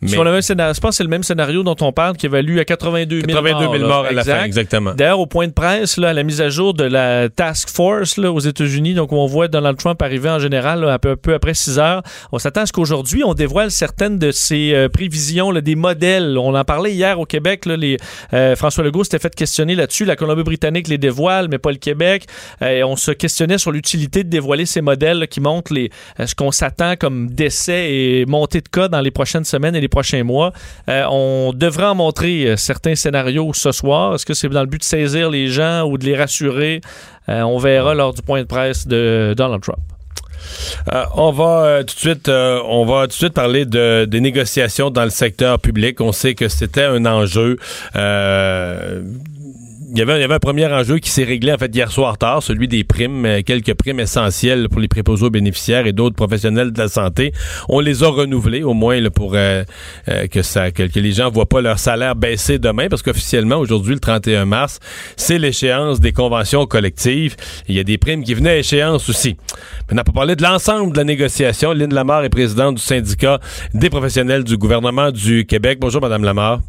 Mais Sur le même scénario, je pense que c'est le même scénario dont on parle qui évalue à 82 000 82 000 là. morts à la Exact. fin, exactement. D'ailleurs, au point de presse, là, à la mise à jour de la Task Force là, aux États-Unis, donc où on voit Donald Trump arriver en général là, un peu, un peu après 6 heures, on s'attend à ce qu'aujourd'hui, on dévoile certaines de ses euh, prévisions, des modèles. On en parlait hier au Québec. Les, euh, François Legault s'était fait questionner là-dessus. La Colombie-Britannique les dévoile, mais pas le Québec. Euh, on se questionnait sur l'utilité de dévoiler ces modèles qui montrent les, ce qu'on s'attend comme décès et montée de cas dans les prochaines semaines et les prochains mois. Euh, on devrait en montrer euh, certains scénarios ce soir. Est-ce que c'est dans le but de saisir les gens ou de les rassurer? Euh, on verra lors du point de presse de Donald Trump. On va tout de suite, on va tout de suite parler de, des négociations dans le secteur public. On sait que c'était un enjeu. Il y, avait, y avait un premier enjeu qui s'est réglé en fait hier soir tard, celui des primes, euh, quelques primes essentielles pour les préposés aux bénéficiaires et d'autres professionnels de la santé. On les a renouvelées au moins là, pour euh, euh, que ça que les gens voient pas leur salaire baisser demain parce qu'officiellement aujourd'hui le 31 mars, c'est l'échéance des conventions collectives. Il y a des primes qui venaient à échéance aussi. Maintenant pour parler de l'ensemble de la négociation, Lynn Lamar est présidente du syndicat des professionnels du gouvernement du Québec. Bonjour madame Lamar.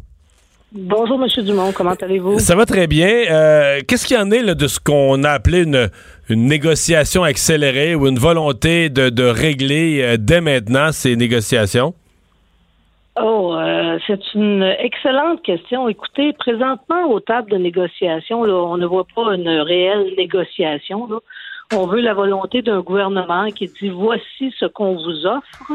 Bonjour, Monsieur Dumont, comment allez-vous? Ça va très bien. Euh, Qu'est-ce qu'il y en est là, de ce qu'on a appelé une, une négociation accélérée ou une volonté de, de régler euh, dès maintenant ces négociations? Oh, euh, c'est une excellente question. Écoutez, présentement, aux tables de négociation, là, on ne voit pas une réelle négociation. Là. On veut la volonté d'un gouvernement qui dit voici ce qu'on vous offre.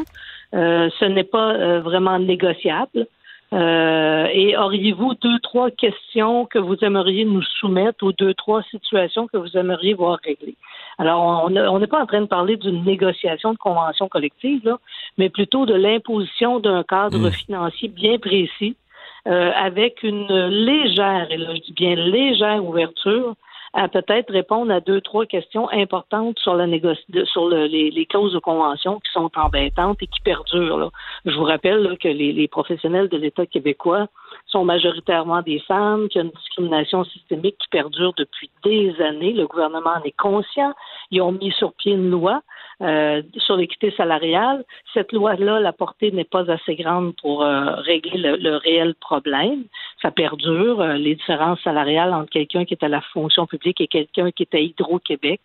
Ce n'est pas vraiment négociable. Euh, et auriez-vous deux, trois questions que vous aimeriez nous soumettre ou deux, trois situations que vous aimeriez voir réglées? Alors, on ne- on n'est pas en train de parler d'une négociation de convention collective, là, mais plutôt de l'imposition d'un cadre financier bien précis, euh, avec une légère, et là je dis bien légère ouverture, à peut-être répondre à deux, trois questions importantes sur la négoci- sur le- les, clauses de convention qui sont embêtantes et qui perdurent. là. Je vous rappelle là, que les professionnels de l'État québécois sont majoritairement des femmes, qu'il y a une discrimination systémique qui perdure depuis des années. Le gouvernement en est conscient. Ils ont mis sur pied une loi euh, sur l'équité salariale. Cette loi-là, la portée n'est pas assez grande pour euh, régler le, réel problème. Ça perdure, euh, les différences salariales entre quelqu'un qui est à la fonction publique et quelqu'un qui est à Hydro-Québec.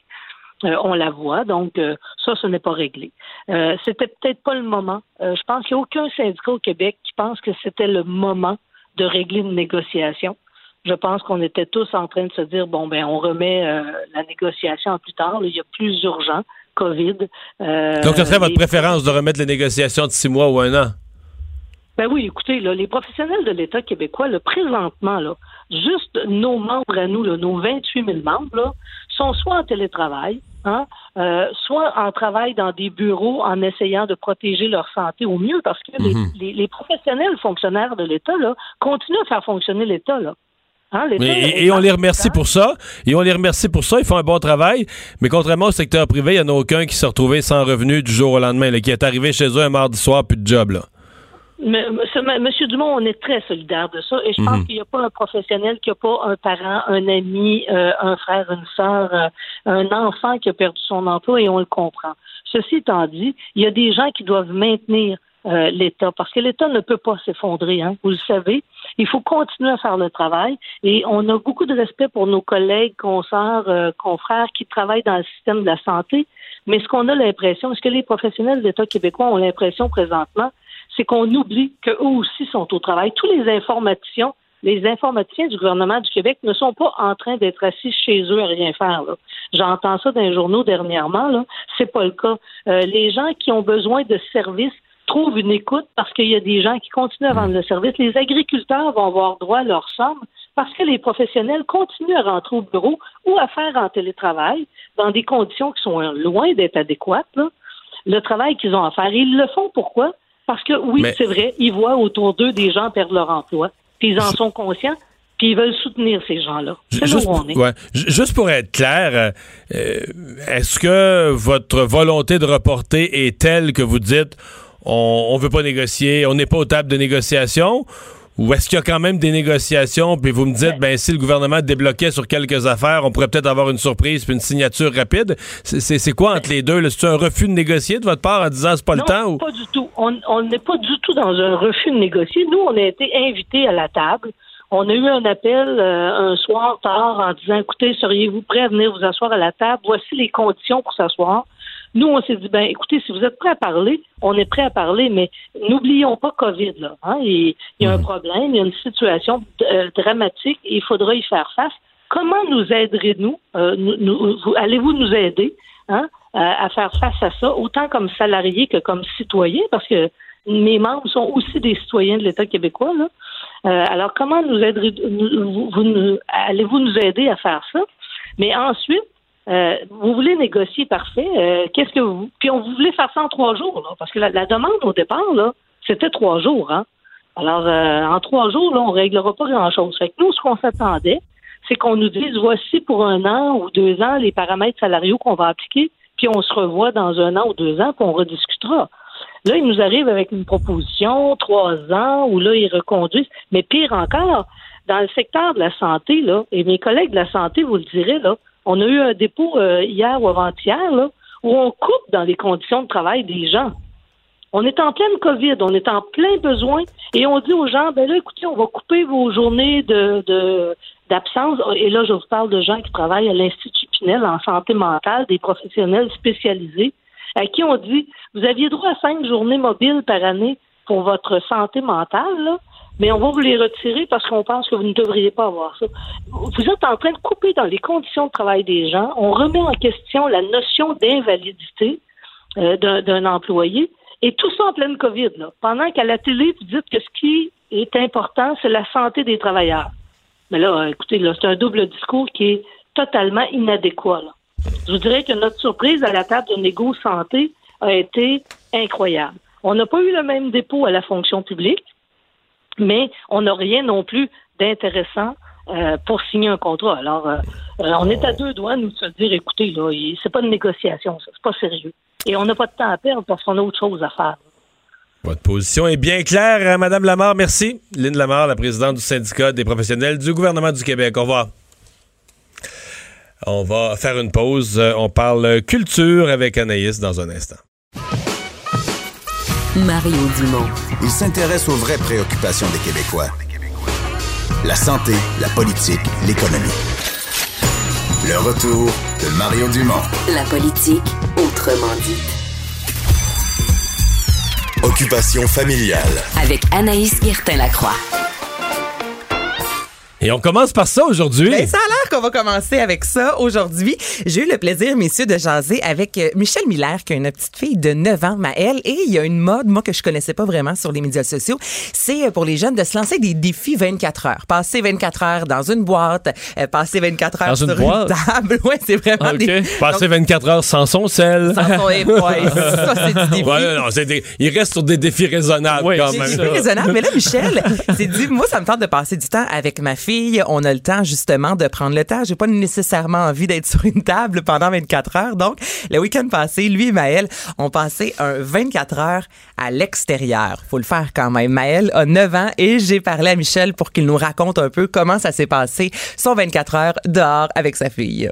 Euh, on la voit, donc ça, ce n'est pas réglé. Euh, c'était peut-être pas le moment. Je pense qu'il n'y a aucun syndicat au Québec qui pense que c'était le moment de régler une négociation. Je pense qu'on était tous en train de se dire bon ben on remet la négociation plus tard. Il y a plus urgent, Covid. Euh, Donc, ce serait votre préférence de remettre les négociations de six mois ou un an? Ben oui, écoutez, là, les professionnels de l'État québécois, là, présentement, là, juste nos membres à nous, là, nos 28 000 membres, là, sont soit en télétravail, hein, euh, soit en travail dans des bureaux en essayant de protéger leur santé au mieux, parce que les- Mhm. les, les professionnels fonctionnaires de l'État continuent à faire fonctionner l'État. Hein, est et, et on les remercie pour ça. Et on les remercie pour ça. Ils font un bon travail. Mais contrairement au secteur privé, il n'y en a aucun qui s'est retrouvé sans revenu du jour au lendemain, là, qui est arrivé chez eux un mardi soir, plus de job. Là. Mais, monsieur, monsieur Dumont, on est très solidaire de ça. Et je pense Mhm. qu'il n'y a pas un professionnel qui n'a pas un parent, un ami, euh, un frère, une sœur, euh, un enfant qui a perdu son emploi et on le comprend. Ceci étant dit, il y a des gens qui doivent maintenir euh, l'État parce que l'État ne peut pas s'effondrer. Hein, vous le savez. Il faut continuer à faire le travail et on a beaucoup de respect pour nos collègues, consoeurs, euh, confrères qui travaillent dans le système de la santé. Mais ce qu'on a l'impression, ce que les professionnels de l'État québécois ont l'impression présentement, c'est qu'on oublie qu'eux aussi sont au travail. Tous les informaticiens, les informaticiens du gouvernement du Québec ne sont pas en train d'être assis chez eux à rien faire. J'entends ça dans les journaux dernièrement. Là. C'est pas le cas. Euh, les gens qui ont besoin de services trouvent une écoute parce qu'il y a des gens qui continuent à vendre le service. Les agriculteurs vont avoir droit à leur somme parce que les professionnels continuent à rentrer au bureau ou à faire en télétravail dans des conditions qui sont loin d'être adéquates. Le travail qu'ils ont à faire. ils le font pourquoi? Parce que oui, c'est vrai, ils voient autour d'eux des gens perdre leur emploi. Puis ils en sont conscients puis ils veulent soutenir ces gens-là. C'est juste, où on est. Ouais. Juste pour être clair, euh, est-ce que votre volonté de reporter est telle que vous dites on ne veut pas négocier, on n'est pas aux tables de négociation? Ou est-ce qu'il y a quand même des négociations, puis vous me dites, ben, si le gouvernement débloquait sur quelques affaires, on pourrait peut-être avoir une surprise puis une signature rapide? C'est quoi entre les deux? C'est un refus de négocier de votre part en disant c'est pas le temps? Non, pas du tout. On n'est pas du tout dans un refus de négocier. Nous, on a été invités à la table. On a eu un appel euh, un soir tard en disant, écoutez, seriez-vous prêt à venir vous asseoir à la table? Voici les conditions pour s'asseoir. Nous, on s'est dit, ben, écoutez, si vous êtes prêt à parler, on est prêt à parler, mais n'oublions pas COVID, là. Hein? Il, y a un mhm. problème, il y a une situation euh, dramatique et il faudra y faire face. Comment nous aiderez-nous? Euh, nous, allez-vous nous aider hein, à, faire face à ça, autant comme salariés que comme citoyens, parce que mes membres sont aussi des citoyens de l'État québécois. Là. Euh, alors, comment nous aiderez vous, vous, allez-vous nous aider à faire ça? Mais ensuite, euh, vous voulez négocier, parfait. Euh, qu'est-ce que vous. Puis on voulait faire ça en trois jours, là, parce que la, demande au départ, là, c'était trois jours. Hein? Alors, euh, en trois jours, là, on ne réglera pas grand-chose. Fait que nous, ce qu'on s'attendait, c'est qu'on nous dise voici pour un an ou deux ans les paramètres salariaux qu'on va appliquer, puis on se revoit dans un an ou deux ans, puis on rediscutera. Là, il nous arrive avec une proposition, trois ans, où là, ils reconduisent. Mais pire encore, dans le secteur de la santé, là, et mes collègues de la santé vous le diraient, là, on a eu un dépôt euh, hier ou avant-hier où on coupe dans les conditions de travail des gens. On est en pleine COVID, on est en plein besoin et on dit aux gens, ben là, écoutez, on va couper vos journées d'absence. Et là, je vous parle de gens qui travaillent à l'Institut Pinel en santé mentale, des professionnels spécialisés, à qui on dit, vous aviez droit à cinq journées mobiles par année pour votre santé mentale, mais on va vous les retirer parce qu'on pense que vous ne devriez pas avoir ça. Vous êtes en train de couper dans les conditions de travail des gens. On remet en question la notion d'invalidité euh, d'un employé. Et tout ça en pleine COVID, là. Pendant qu'à la télé, vous dites que ce qui est important, c'est la santé des travailleurs. Mais là, écoutez, là, c'est un double discours qui est totalement inadéquat. Là. Je vous dirais que notre surprise à la table de négo santé a été incroyable. On n'a pas eu le même dépôt à la fonction publique mais on n'a rien non plus d'intéressant euh, pour signer un contrat. Alors, euh, euh, on est à deux doigts, nous, de se dire, écoutez, là, c'est pas une négociation, c'est pas sérieux. Et on n'a pas de temps à perdre parce qu'on a autre chose à faire. Votre position est bien claire, Madame Lamar. Merci. Lynn Lamar, la présidente du syndicat des professionnels du gouvernement du Québec. Au revoir. On va faire une pause. On parle culture avec Anaïs dans un instant. Mario Dumont. Il s'intéresse aux vraies préoccupations des Québécois. La santé, la politique, l'économie. Le retour de Mario Dumont. La politique, autrement dit. Occupation familiale. Avec Anaïs Guertin-Lacroix. Et on commence par ça aujourd'hui. Ben, ça a l'air qu'on va commencer avec ça aujourd'hui. J'ai eu le plaisir, messieurs, de jaser avec euh, Michel Miller, qui a une petite fille de 9 ans, Maëlle. Et il y a une mode, moi, que je connaissais pas vraiment sur les médias sociaux. C'est euh, pour les jeunes de se lancer des défis 24 heures. Passer 24 heures dans une boîte, euh, passer 24 heures dans sur une, boîte? table. <laughs> Ouais, c'est vraiment des... Passer 24 heures sans son sel. Sans son <laughs> ouais, ça, c'est du défi. Ouais, non, des... Il reste sur des défis raisonnables oui, quand même. Des défis raisonnables. Mais là, Michel <laughs> s'est dit, moi, ça me tente de passer du temps avec ma fille on a le temps justement de prendre le temps. J'ai pas nécessairement envie d'être sur une table pendant 24 heures. Donc, le week-end passé, lui et Maël ont passé un 24 heures à l'extérieur. Faut le faire quand même. Maël a 9 ans et j'ai parlé à Michel pour qu'il nous raconte un peu comment ça s'est passé son 24 heures dehors avec sa fille.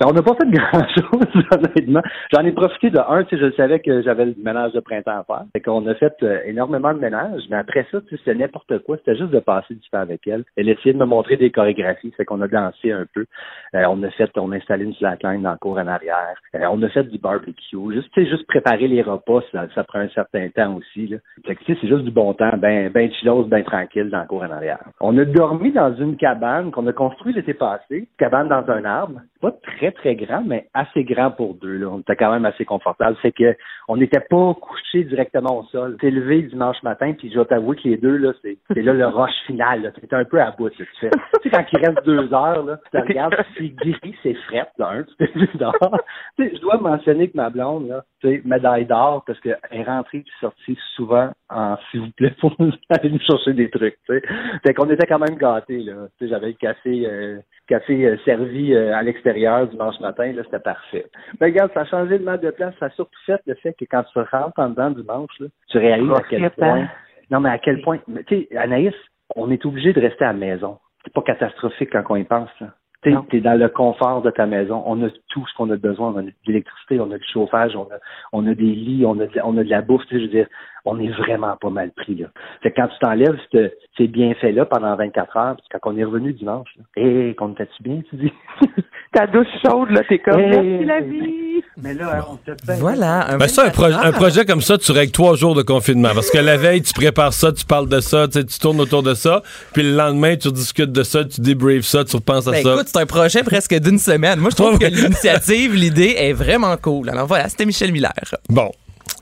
Ben, on n'a pas fait <laughs> grand-chose, honnêtement. J'en ai profité de un, tu sais, je savais que j'avais le ménage de printemps à faire. Fait qu'on a fait euh, énormément de ménage, mais après ça, tu sais, n'importe quoi. C'était juste de passer du temps avec elle. Elle essayait de me montrer des chorégraphies, fait qu'on a dansé un peu. Euh, on a fait, on a installé une slackline dans le cour en arrière. Euh, on a fait du barbecue. Juste, tu sais, juste préparer les repas, ça, prend un certain temps aussi, là. Fait que, tu sais, c'est juste du bon temps, ben, ben chillos, ben tranquille dans le cour en arrière. On a dormi dans une cabane qu'on a construite l'été passé, cabane dans un arbre. Pas très, très grand, mais assez grand pour deux. Là. On était quand même assez confortable. C'est que on n'était pas couché directement au sol. T'es levé dimanche matin, puis je dois t'avouer que les deux, là, c'est, c'est là le rush final. T'es un peu à bout. Là, tu fais. tu sais, quand il reste deux heures, là, tu regardes, c'est gris, c'est fret, là, un, tu t'es je dois mentionner que ma blonde, là, tu sais, médaille d'or, parce qu'elle est rentrée et sortie souvent en s'il vous plaît pour <laughs> aller nous chercher des trucs. Tu. Fait qu'on était quand même gâtés, là. J'avais le café, euh, café euh, servi euh, à l'extérieur dimanche matin, là, c'était parfait. Mais regarde, ça a changé le mal de place, ça a surtout fait le fait que quand tu rentres en dedans dimanche, là, tu réalises à quel point. Non, mais à quel point. Tu sais, Anaïs, on est obligé de rester à la maison. C'est pas catastrophique quand on y pense, là. Tu es dans le confort de ta maison. On a tout ce qu'on a besoin. On a de l'électricité, on a du chauffage, on a, on a des lits, on a de, on a de la bouffe. Tu sais, je veux dire, on est vraiment pas mal pris. Là. Fait que quand tu t'enlèves ce- ces bienfaits-là pendant 24 heures, puis quand on est revenu dimanche, là, hé, qu'on était-tu bien, tu dis? <laughs> Ta douche chaude, là, t'es comme, Hey. merci la vie. Mais là, on te fait Voilà. Un Ben ça, un, pro- un projet comme ça, tu règles trois jours de confinement. Parce que la veille, tu prépares ça, tu parles de ça, tu sais, tu tournes autour de ça. Puis le lendemain, tu discutes de ça, tu débriefes ça, tu repenses à Ben, ça. écoute, c'est un projet presque d'une semaine. Moi, je trouve que l'initiative, <laughs> l'idée est vraiment cool. Alors voilà, c'était Michel Miller. Bon,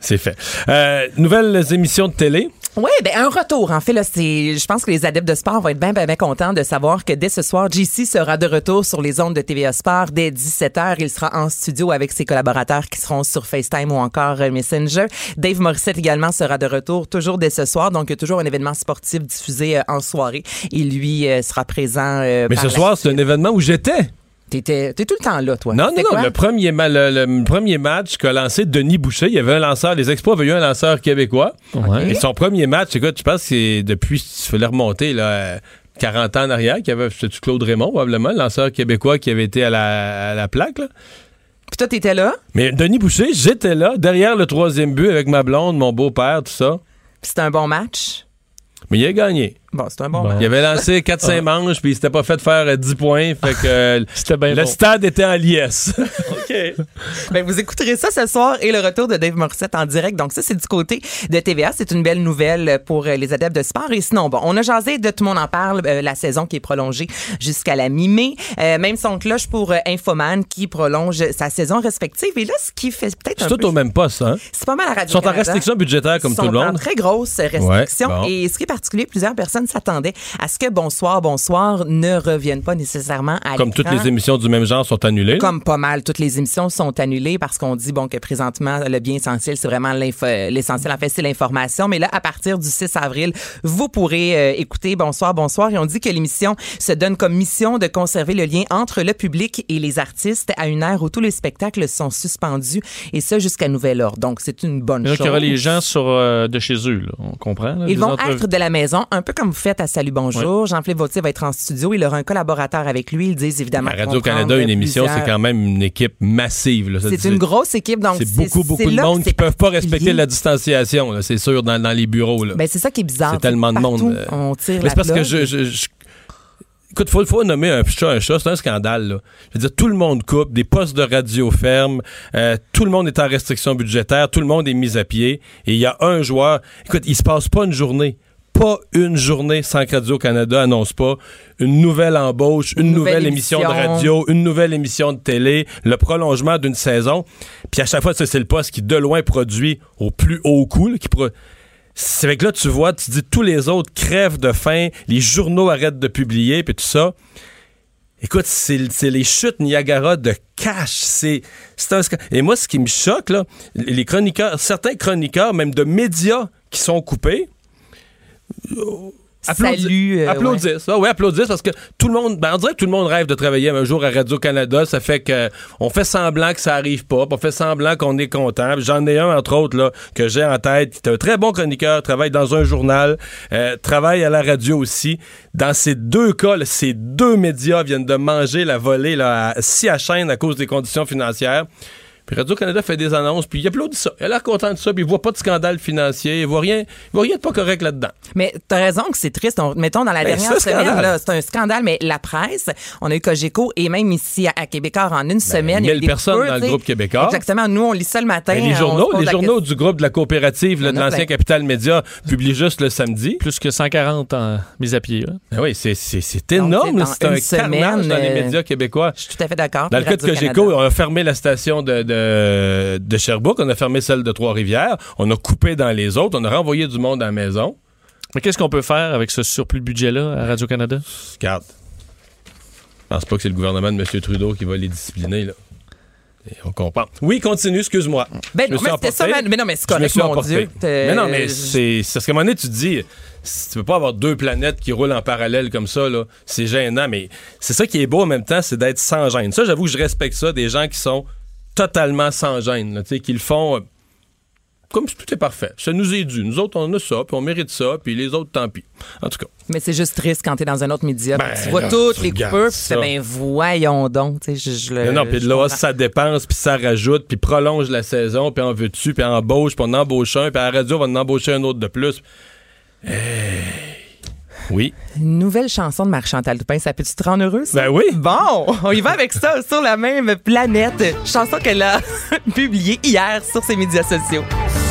c'est fait. Euh, nouvelles émissions de télé? Oui, ben un retour. En fait, là, c'est, je pense que les adeptes de sport vont être bien, bien, bien contents de savoir que dès ce soir, JC sera de retour sur les ondes de TVA Sport dès 17h. Il sera en studio avec ses collaborateurs qui seront sur FaceTime ou encore Messenger. Dave Morissette également sera de retour toujours dès ce soir. Donc, il y a toujours un événement sportif diffusé euh, en soirée. Et lui euh, sera présent. Mais par ce soir, c'est un événement où j'étais. T'étais, t'es tout le temps là, toi. Non, non, non. Le premier, ma- le, le premier match qu'a lancé Denis Boucher, il y avait un lanceur, les Expos avaient eu un lanceur québécois. Et son premier match, écoute, je pense que c'est depuis, il fallait remonter, là, euh, 40 ans en arrière, qu'il y avait, c'était Claude Raymond, probablement, le lanceur québécois qui avait été à la, à la plaque, là. Puis toi, t'étais là? Mais Denis Boucher, j'étais là, derrière le troisième but avec ma blonde, mon beau-père, tout ça. Puis c'était un bon match? Mais il a gagné. Bon, c'est un bon, match. Il avait lancé 4-5 manches, puis il s'était pas fait faire euh, 10 points. Fait que euh, <laughs> C'était bien le bon. stade était en liesse. <laughs> Ben, vous écouterez ça ce soir et le retour de Dave Morissette en direct. Donc, ça, c'est du côté de TVA. C'est une belle nouvelle pour euh, les adeptes de sport. Et sinon, bon, on a jasé de Tout le monde en parle, euh, la saison qui est prolongée jusqu'à la mi-mai. Euh, même son cloche pour euh, Infoman qui prolonge sa saison respective. Et là, ce qui fait peut-être un peu... tout au même poste, hein? C'est pas mal à Ils radio sont en restriction budgétaire comme sont tout le en monde. très grosse restriction. Ouais, bon. Et ce qui est particulier, plusieurs personnes s'attendaient à ce que Bonsoir, Bonsoir ne revienne pas nécessairement à Comme toutes les émissions du même genre sont annulées. Comme pas mal, toutes les émissions sont annulées parce qu'on dit bon que présentement le bien essentiel c'est vraiment l'info- l'essentiel en fait c'est l'information mais là à partir du 6 avril vous pourrez euh, écouter bonsoir bonsoir et on dit que l'émission se donne comme mission de conserver le lien entre le public et les artistes à une ère où tous les spectacles sont suspendus et ça jusqu'à nouvel ordre donc c'est une bonne Donc, chose. il y aura les gens sur, euh, de chez eux, là. on comprend. là, Ils vont entrevues. être de la maison, un peu comme vous faites à Salut Bonjour. Jean-Philippe Vautier va être en studio. Il aura un collaborateur avec lui. Ils disent évidemment. À Radio-Canada, une émission, plusieurs- c'est quand même une équipe massive. C'est une grosse équipe, donc C'est beaucoup, beaucoup de monde qui c'est peuvent pas respecter la distanciation, c'est sûr, dans, dans les bureaux. là. Ben, c'est ça qui est bizarre. C'est tellement de monde. euh. On tire Mais la c'est parce que je, je- je- Écoute, faut, faut nommer un chat un chat, c'est un scandale. Là. Je veux dire, tout le monde coupe, des postes de radio ferment, euh, tout le monde est en restriction budgétaire, tout le monde est mis à pied, et il y a un joueur. Écoute, il se passe pas une journée. Pas une journée sans que Radio-Canada annonce pas une nouvelle embauche, une, nouvelle, nouvelle émission de radio, une nouvelle émission de télé, le prolongement d'une saison. Puis à chaque fois, c'est le poste qui, de loin, produit au plus haut coût. là, qui pro- c'est avec là, tu vois, tu dis tous les autres crèvent de faim, les journaux arrêtent de publier, puis tout ça. Écoute, c'est les chutes Niagara de cash. C'est un Et moi, ce qui me choque, là, les chroniqueurs, certains chroniqueurs, même de médias qui sont coupés, Applaudis- saluent. euh, applaudissent. Ah oui, applaudissent parce que tout le monde, ben, on dirait que tout le monde rêve de travailler un jour à Radio-Canada. Ça fait que on fait semblant que ça arrive pas, on fait semblant qu'on est content. J'en ai un, entre autres, là, que j'ai en tête, qui est un très bon chroniqueur, travaille dans un journal, euh, travaille à la radio aussi. Dans ces deux cas, là, ces deux médias viennent de manger la volée là, à, si à chaîne à cause des conditions financières. Puis Radio-Canada fait des annonces, puis il applaudit ça. Il a l'air content de ça, puis il voit pas de scandale financier, il voit rien, il voit rien de pas correct là-dedans. Mais t'as raison que c'est triste. On- mettons, dans la Ben, dernière semaine, scandale. là, c'est un scandale, mais la presse, on a eu Cogeco et même ici à, à Québécois en une semaine. il y a eu 1000 des Ben, personnes coupures, dans le groupe Québécois. Exactement. Nous, on lit ça le matin. Ben, les journaux, les journaux du groupe de la coopérative là, Il de l'ancien plein. Capital Média publient juste le samedi. Plus que 140 en mise à pied. là. Ben oui, c'est, c'est, c'est Donc, énorme. C'est dans un semaine, carnage dans les euh, médias québécois. Je suis tout à fait d'accord. Dans le cas de. Cogeco, on a fermé la station de, de, de Sherbrooke, on a fermé celle de Trois-Rivières, on a coupé dans les autres, on a renvoyé du monde à la maison. Mais qu'est-ce qu'on peut faire avec ce surplus de budget-là à Radio-Canada? Regarde. Je pense pas que c'est le gouvernement de M. Trudeau qui va les discipliner, là. Et on comprend. Oui, continue, excuse-moi. Ben non, mais c'était ça, emporté. man. Mais non, mais c'est correct, mon emporté. Dieu. Mais non, mais c'est parce qu'à un moment donné, tu te dis, tu peux pas avoir deux planètes qui roulent en parallèle comme ça, là, c'est gênant, mais c'est ça qui est beau en même temps, c'est d'être sans gêne. Ça, j'avoue que je respecte ça, des gens qui sont totalement sans gêne, là, tu sais, qui le font euh, comme si tout est parfait. Ça nous est dû. Nous autres, on a ça, puis on mérite ça, puis les autres, tant pis. En tout cas. Mais c'est juste triste quand t'es dans un autre média. Ben, tu vois là, toutes tu les coupures, puis tu fais, ben voyons donc. Je, je le- Non, non, puis là, ça dépense, puis ça rajoute, puis prolonge la saison, puis en veut-tu, puis embauche, puis on embauche un, puis à la radio, on va en embaucher un autre de plus. Hey. Oui. Une nouvelle chanson de Marc-Chantal Toupin, ça peut-tu te rendre heureux, ça? Ben oui. Bon, on y va avec ça, <laughs> sur la même planète. Chanson qu'elle a <laughs> publiée hier sur ses médias sociaux.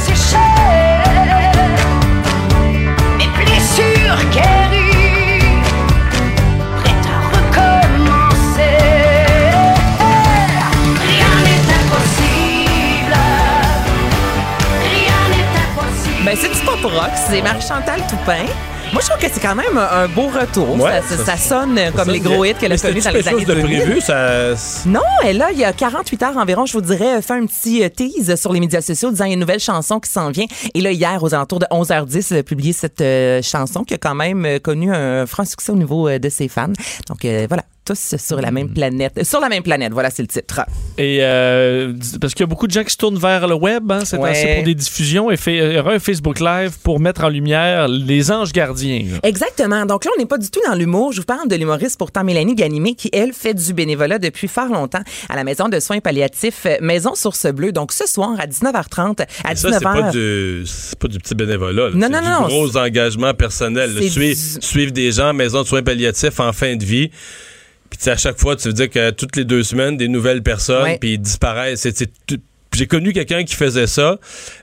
C'est cher, mes blessures guéries, prêtes à recommencer. Rien n'est impossible, rien n'est impossible. Ben, c'est du pop rock, c'est Marie-Chantal Toupin. Moi, je trouve que c'est quand même un, beau retour. Ouais, ça, ça- ça- ça sonne comme les gros hits qu'elle a connus dans les quelque années chose de 2000. prévu, ça... Non, elle a, il y a 48 heures environ, je vous dirais, fait un petit euh, tease sur les médias sociaux disant il y a une nouvelle chanson qui s'en vient. Et là, hier, aux alentours de 11h10, elle a publié cette euh, chanson qui a quand même euh, connu un franc succès au niveau euh, de ses fans. Donc euh, voilà, tous sur la même planète. Sur la même planète, voilà, c'est le titre. Et euh, parce qu'il y a beaucoup de gens qui se tournent vers le web, hein, c'est Ouais. pour des diffusions. Et fait, il y aura un Facebook Live pour mettre en lumière les anges gardiens. là. Exactement. Donc là, on n'est pas du tout dans l'humour. Je vous parle de l'humoriste pourtant Mélanie Ganimé qui, elle, fait du bénévolat depuis fort longtemps à la maison de soins palliatifs euh, Maison Source Bleue. Donc ce soir à 19h30, à Mais ça, 19h. c'est pas, du, pas du petit bénévolat. là. Non, non, du non, gros engagement personnel. Suivre, des gens en maison de soins palliatifs en fin de vie. Puis à chaque fois, tu veux dire que toutes les deux semaines, des nouvelles personnes, puis ils disparaissent. C'est- c'est tout- J'ai connu quelqu'un qui faisait ça.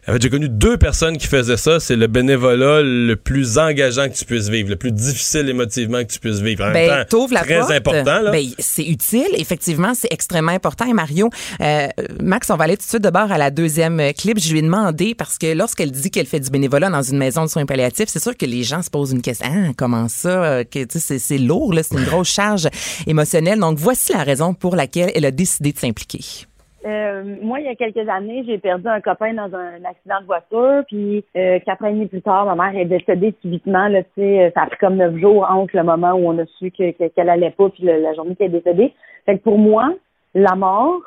En fait, j'ai connu deux personnes qui faisaient ça. C'est le bénévolat le plus engageant que tu puisses vivre, le plus difficile émotivement que tu puisses vivre. En même Ben, temps, t'ouvres la très porte. important. Ben, c'est utile, effectivement, c'est extrêmement important. Et Mario, euh, Max, on va aller tout de suite d'abord à la deuxième clip. Je lui ai demandé parce que lorsqu'elle dit qu'elle fait du bénévolat dans une maison de soins palliatifs, c'est sûr que les gens se posent une question. Ah, comment ça Euh, que, c'est, lourd, c'est une <laughs> grosse charge émotionnelle. Donc voici la raison pour laquelle elle a décidé de s'impliquer. Euh, moi, il y a quelques années, j'ai perdu un copain dans un accident de voiture, puis euh, quatre ans et demi plus tard, ma mère est décédée subitement. Là, ça a pris comme neuf jours entre le moment où on a su que, que- qu'elle allait pas, puis le- la journée qu'elle est décédée. Fait que pour moi, la mort,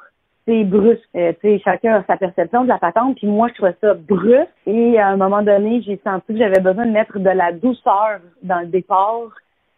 c'est brusque. Euh, chacun a sa perception de la patente, puis moi, je trouvais ça brusque. Et à un moment donné, j'ai senti que j'avais besoin de mettre de la douceur dans le départ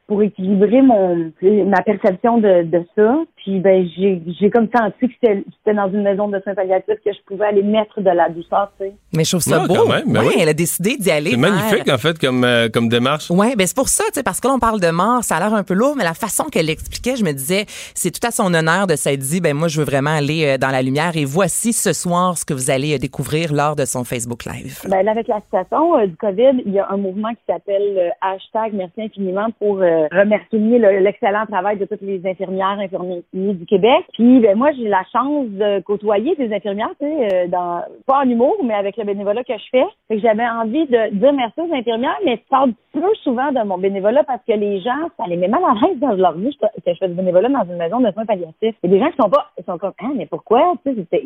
pour équilibrer mon ma perception de, de ça. Puis ben j'ai j'ai comme senti que c'était c'était dans une maison de soins palliatifs que je pouvais aller mettre de la douceur, tu sais. Mais je trouve ça Ouais, beau. quand même, ben Ouais, oui. Elle a décidé d'y aller. C'est magnifique, en fait, comme, euh, comme démarche. Oui, ben c'est pour ça, tu sais, parce que là, on parle de mort, ça a l'air un peu lourd, mais la façon qu'elle l'expliquait, je me disais, c'est tout à son honneur de s'être dit, ben moi, je veux vraiment aller euh, dans la lumière. Et voici ce soir ce que vous allez euh, découvrir lors de son Facebook Live. Ben là, avec la situation euh, du COVID, il y a un mouvement qui s'appelle euh, hashtag Merci infiniment pour euh, remercier le- l'excellent travail de toutes les infirmières, infirmiers, du Québec. Puis ben, moi, j'ai la chance de côtoyer des infirmières, tu sais, euh, dans pas en humour, mais avec le bénévolat que je fais. Fait que j'avais envie de dire merci aux infirmières, mais je parle peu souvent de mon bénévolat parce que les gens, ça les met mal à l'aise dans leur vie que je fais du bénévolat dans une maison de soins palliatifs. Il y a des gens qui sont pas, ils sont comme, ah, mais pourquoi? Tu sais,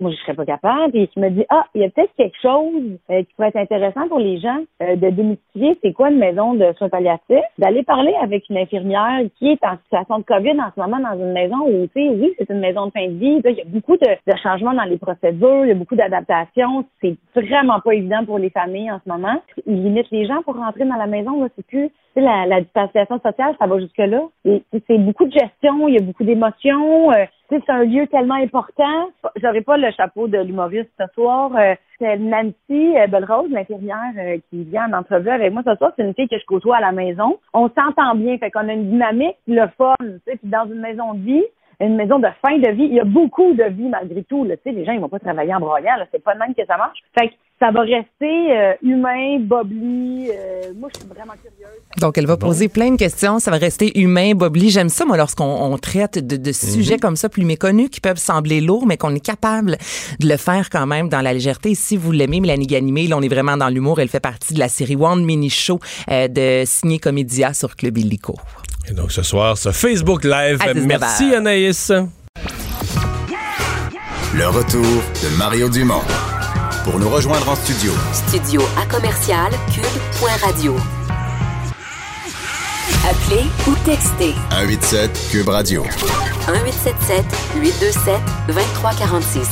moi, je serais pas capable. Puis je me dis, ah, il y a peut-être quelque chose euh, qui pourrait être intéressant pour les gens euh, de démystifier c'est quoi une maison de soins palliatifs, d'aller parler avec une infirmière qui est en situation de COVID en ce moment dans une maison où, tu sais, oui, c'est une maison de fin de vie. Il y a beaucoup de, changements dans les procédures, il y a beaucoup d'adaptations. C'est vraiment pas évident pour les familles en ce moment. Ils limitent les gens pour rentrer dans la maison. C'est plus la, la distanciation sociale, ça va jusque-là. C'est beaucoup de gestion, il y a beaucoup d'émotions. euh, c'est un lieu tellement important. J'aurais pas le chapeau de l'humoriste ce soir. euh, c'est Nancy euh, Belrose, l'infirmière euh, qui vient en entrevue avec moi ce soir. C'est une fille que je côtoie à la maison. On s'entend bien, fait qu'on a une dynamique, le fun. Tu sais, puis dans une maison de vie, une maison de fin de vie, il y a beaucoup de vie malgré tout. Là. Tu sais, les gens ils vont pas travailler en broyant. là. C'est pas de même que ça marche. Fait que ça va rester euh, humain, bobli. euh, moi, je suis vraiment curieuse. Donc, elle va poser plein de questions. Ça va rester humain, Bobli. J'aime ça, moi, lorsqu'on on traite de, de sujets comme ça, plus méconnus, qui peuvent sembler lourds, mais qu'on est capable de le faire quand même dans la légèreté. Et si vous l'aimez, Mélanie Ganimé, là, on est vraiment dans l'humour. Elle fait partie de la série One Mini Show euh, de Signé Comédia sur Club Illico. Et donc ce soir, ce Facebook Live. À 19 Merci. Anaïs. Le retour de Mario Dumont. Pour nous rejoindre en studio, Studio à commercial cube.radio. Appelez ou textez 187 Cube Radio. 1877 827 2346.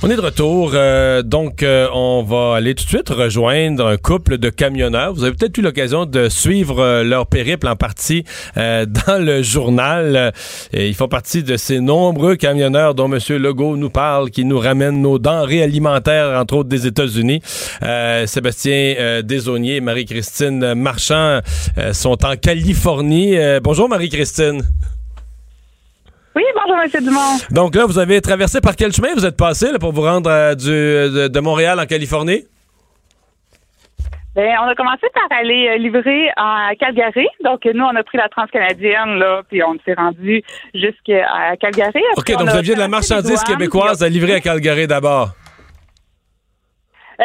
On est de retour, euh, donc euh, on va aller tout de suite rejoindre un couple de camionneurs. Vous avez peut-être eu l'occasion de suivre euh, leur périple en partie <laughs> dans le journal. Et ils font partie de ces nombreux camionneurs dont M. Legault nous parle, qui nous ramènent nos denrées alimentaires, entre autres des États-Unis. Sébastien Desaunier et Marie-Christine Marchand sont en Californie. Bonjour Marie-Christine. Oui, bonjour, M. Dumont. Donc là, vous avez traversé par quel chemin? Vous êtes passé là, pour vous rendre euh, du, de, de Montréal en Californie? Ben, on a commencé par aller euh, livrer à Calgary. Donc, nous, on a pris la transcanadienne, là, puis on s'est rendu jusqu'à Calgary. OK, donc on vous aviez de la marchandise québécoise à livrer à Calgary d'abord. euh,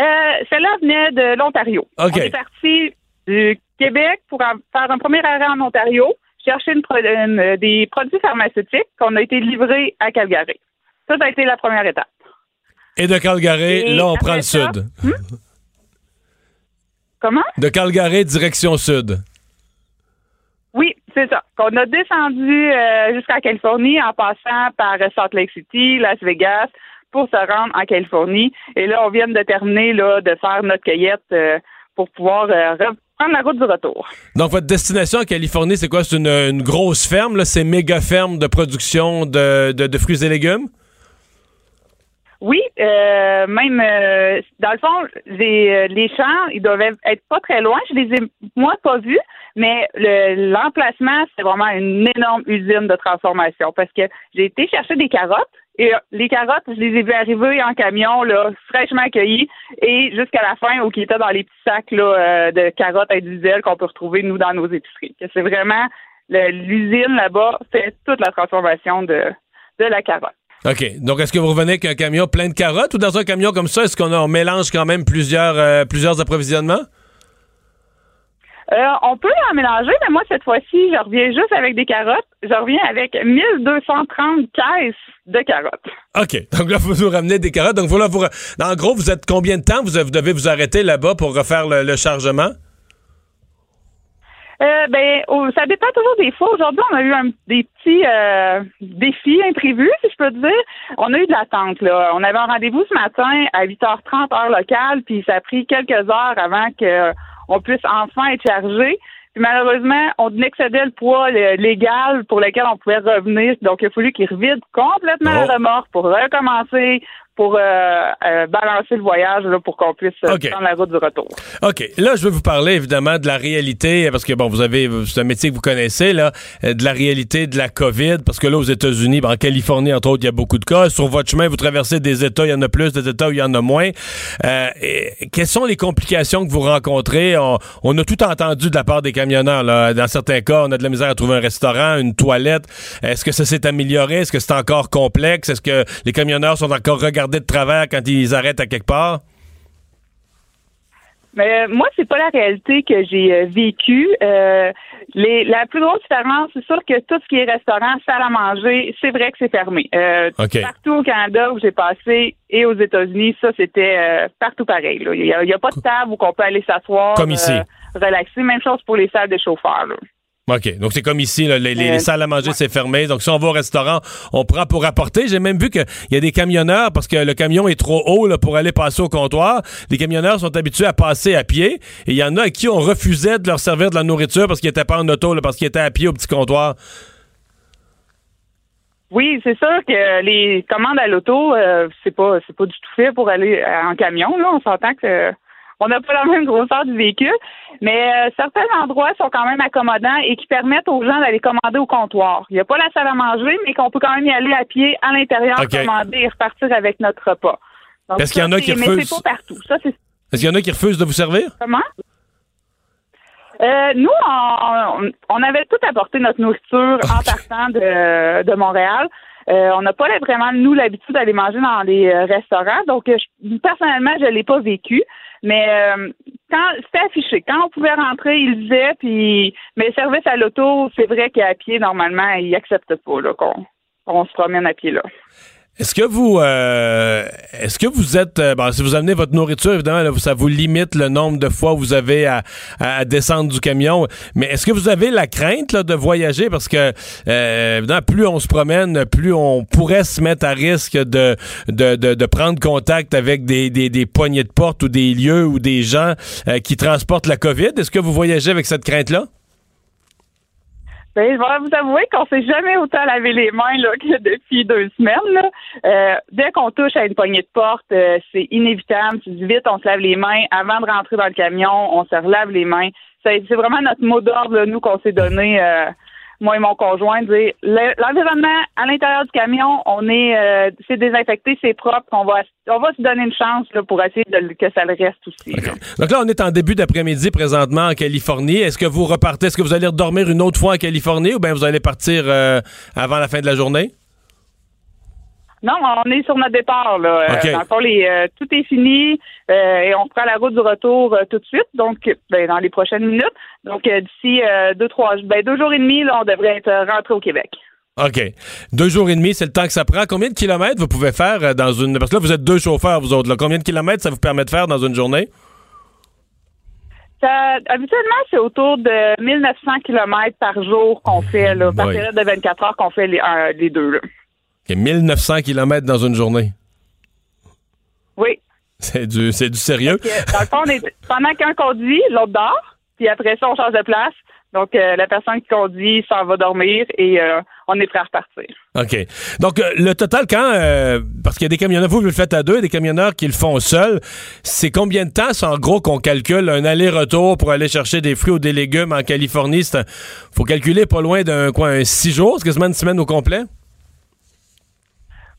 Celle-là venait de l'Ontario. OK. On est parti du Québec pour faire un premier arrêt en Ontario, chercher une pro- une- euh, des produits pharmaceutiques qu'on a été livrés à Calgary. Ça, ça a été la première étape. Et de Calgary, Et là, on prend le ça- sud. Comment? De Calgary, direction sud. Oui, c'est ça. On a descendu euh, jusqu'à Californie en passant par euh, Salt Lake City, Las Vegas, pour se rendre en Californie. Et là, on vient de terminer là, de faire notre cueillette euh, pour pouvoir euh, la route du retour. Donc, votre destination en Californie, c'est quoi? C'est une, une grosse ferme, là? C'est méga ferme de production de, de- de fruits et légumes? Oui, euh, même euh, dans le fond, les, euh, les champs, ils doivent être pas très loin. Je les ai moi pas vus, mais le- l'emplacement, c'est vraiment une énorme usine de transformation parce que j'ai été chercher des carottes et euh, les carottes, je les ai vues arriver en camion, là, fraîchement accueillies et jusqu'à la fin, ou qui étaient dans les petits sacs là, euh, de carottes individuelles qu'on peut retrouver nous dans nos épiceries. C'est vraiment l'usine là-bas fait toute la transformation de de la carotte. OK. Donc, est-ce que vous revenez avec un camion plein de carottes ou dans un camion comme ça, est-ce qu'on mélange quand même plusieurs, euh, plusieurs approvisionnements? Euh, on peut en mélanger, mais moi, cette fois-ci, je reviens juste avec des carottes. Je reviens avec 1230 caisses de carottes. OK. Donc là, vous nous ramenez des carottes. Donc voilà, vous, en gros, vous êtes combien de temps? Vous, vous devez vous arrêter là-bas pour refaire le, le chargement? Euh, ben, oh, ça dépend toujours des fois. Aujourd'hui, on a eu un- des petits euh, défis imprévus, si je peux te dire. On a eu de l'attente, là. On avait un rendez-vous ce matin à 8h30 heure locale, puis ça a pris quelques heures avant qu'on puisse enfin être chargé. Puis malheureusement, on excédait le poids légal pour lequel on pouvait revenir. Donc, il a fallu qu'ils revident complètement Oh. la remorque pour recommencer, pour euh, euh, balancer le voyage là, pour qu'on puisse euh, OK. prendre la route du retour. OK. Là, je veux vous parler évidemment de la réalité, parce que bon, vous avez, c'est un métier que vous connaissez, là, euh, de la réalité de la COVID, parce que là, aux États-Unis, ben, en Californie, entre autres, il y a beaucoup de cas. Sur votre chemin, vous traversez des États, il y en a plus, des États où il y en a moins. Euh, et quelles sont les complications que vous rencontrez? On, on a tout entendu de la part des camionneurs, là. Dans certains cas, on a de la misère à trouver un restaurant, une toilette. Est-ce que ça s'est amélioré? Est-ce que c'est encore complexe? Est-ce que les camionneurs sont encore regardés? De travers quand ils arrêtent à quelque part? Mais euh, moi, c'est pas la réalité que j'ai euh, vécue. Euh, les, la plus grosse différence, c'est sûr que tout ce qui est restaurant, salle à manger, c'est vrai que c'est fermé. Euh. Partout au Canada où j'ai passé et aux États-Unis, ça c'était euh, partout pareil. là. Il n'y a, il y a pas de table où on peut aller s'asseoir, Comme ici. relaxer. Même chose pour les salles de chauffeurs. là. OK. Donc, c'est comme ici, là, les, les- Euh, les salles à manger, c'est fermé. Donc, si on va au restaurant, on prend pour apporter. J'ai même vu qu'il y a des camionneurs, parce que le camion est trop haut là, pour aller passer au comptoir. Les camionneurs sont habitués à passer à pied. Et il y en a à qui on refusait de leur servir de la nourriture parce qu'ils n'étaient pas en auto, là, parce qu'ils étaient à pied au petit comptoir. Oui, c'est sûr que les commandes à l'auto, euh, c'est pas c'est pas du tout fait pour aller euh, en camion. Là, on s'entend que on n'a pas la même grosseur du véhicule, mais euh, certains endroits sont quand même accommodants et qui permettent aux gens d'aller commander au comptoir. Il n'y a pas la salle à manger, mais qu'on peut quand même y aller à pied à l'intérieur, commander et repartir avec notre repas. Est-ce qu'il y en a qui c'est- Mais refusent? c'est pas partout. Ça, c'est Est-ce qu'il y en a qui refusent de vous servir? comment? Euh, nous, on, on avait tout apporté notre nourriture en partant de, de Montréal. Euh, on n'a pas vraiment, nous, l'habitude d'aller manger dans les restaurants. Donc, je- personnellement, je ne l'ai pas vécu. Mais euh, quand c'était affiché, quand on pouvait rentrer, il disait, puis mais le service à l'auto, c'est vrai qu'à pied, normalement, ils n'acceptent pas là, qu'on qu'on se promène à pied là. Est-ce que vous euh, est-ce que vous êtes euh, bon, si vous amenez votre nourriture évidemment ça vous limite le nombre de fois où vous avez à, descendre du camion. Mais est-ce que vous avez la crainte de voyager? Parce que euh, évidemment plus on se promène plus on pourrait se mettre à risque de de, de, de prendre contact avec des, des, des poignées de porte ou des lieux ou des gens euh, qui transportent la Covid. Est-ce que vous voyagez avec cette crainte là Ben, je vais vous avouer qu'on s'est jamais autant lavé les mains là, que depuis deux semaines. Là. Euh, dès qu'on touche à une poignée de porte, euh, c'est inévitable. Tu dis vite, on se lave les mains. Avant de rentrer dans le camion, on se relave les mains. C'est vraiment notre mot d'ordre, nous, qu'on s'est donné, euh, moi et mon conjoint, dire le- l'environnement à l'intérieur du camion, on est euh, c'est désinfecté, c'est propre, on va on va se donner une chance là, pour essayer de, que ça le reste aussi. donc là on est en début d'après-midi présentement en Californie. Est-ce que vous repartez? Est-ce que vous allez redormir une autre fois en Californie ou bien vous allez partir euh, avant la fin de la journée? Non, on est sur notre départ. Là. Euh, dans le fond, les, euh, tout est fini euh, et on prend la route du retour euh, tout de suite, donc ben, dans les prochaines minutes. Donc d'ici deux, trois ben, deux jours et demi, là, on devrait être rentré au Québec. OK. Deux jours et demi, c'est le temps que ça prend. Combien de kilomètres vous pouvez faire dans une... Parce que là, vous êtes deux chauffeurs, vous autres. là. Combien de kilomètres ça vous permet de faire dans une journée? Ça, habituellement, c'est autour de 1900 kilomètres par jour qu'on fait, là, par période de 24 heures qu'on fait les, les deux. Là. OK, 1900 kilomètres dans une journée. Oui. C'est du, c'est du sérieux. Que, dans le fond, on est, pendant qu'un conduit, l'autre dort, puis après ça, on change de place. Donc, euh, la personne qui conduit s'en va dormir et euh, on est prêt à repartir. OK. Donc, euh, le total, quand... parce qu'il y a des camionneurs, vous, vous le faites à deux, des camionneurs qui le font seuls. C'est combien de temps, c'est en gros, qu'on calcule un aller-retour pour aller chercher des fruits ou des légumes en Californie? Un- faut calculer pas loin d'un, quoi, un six jours? C'est quasiment une semaine au complet?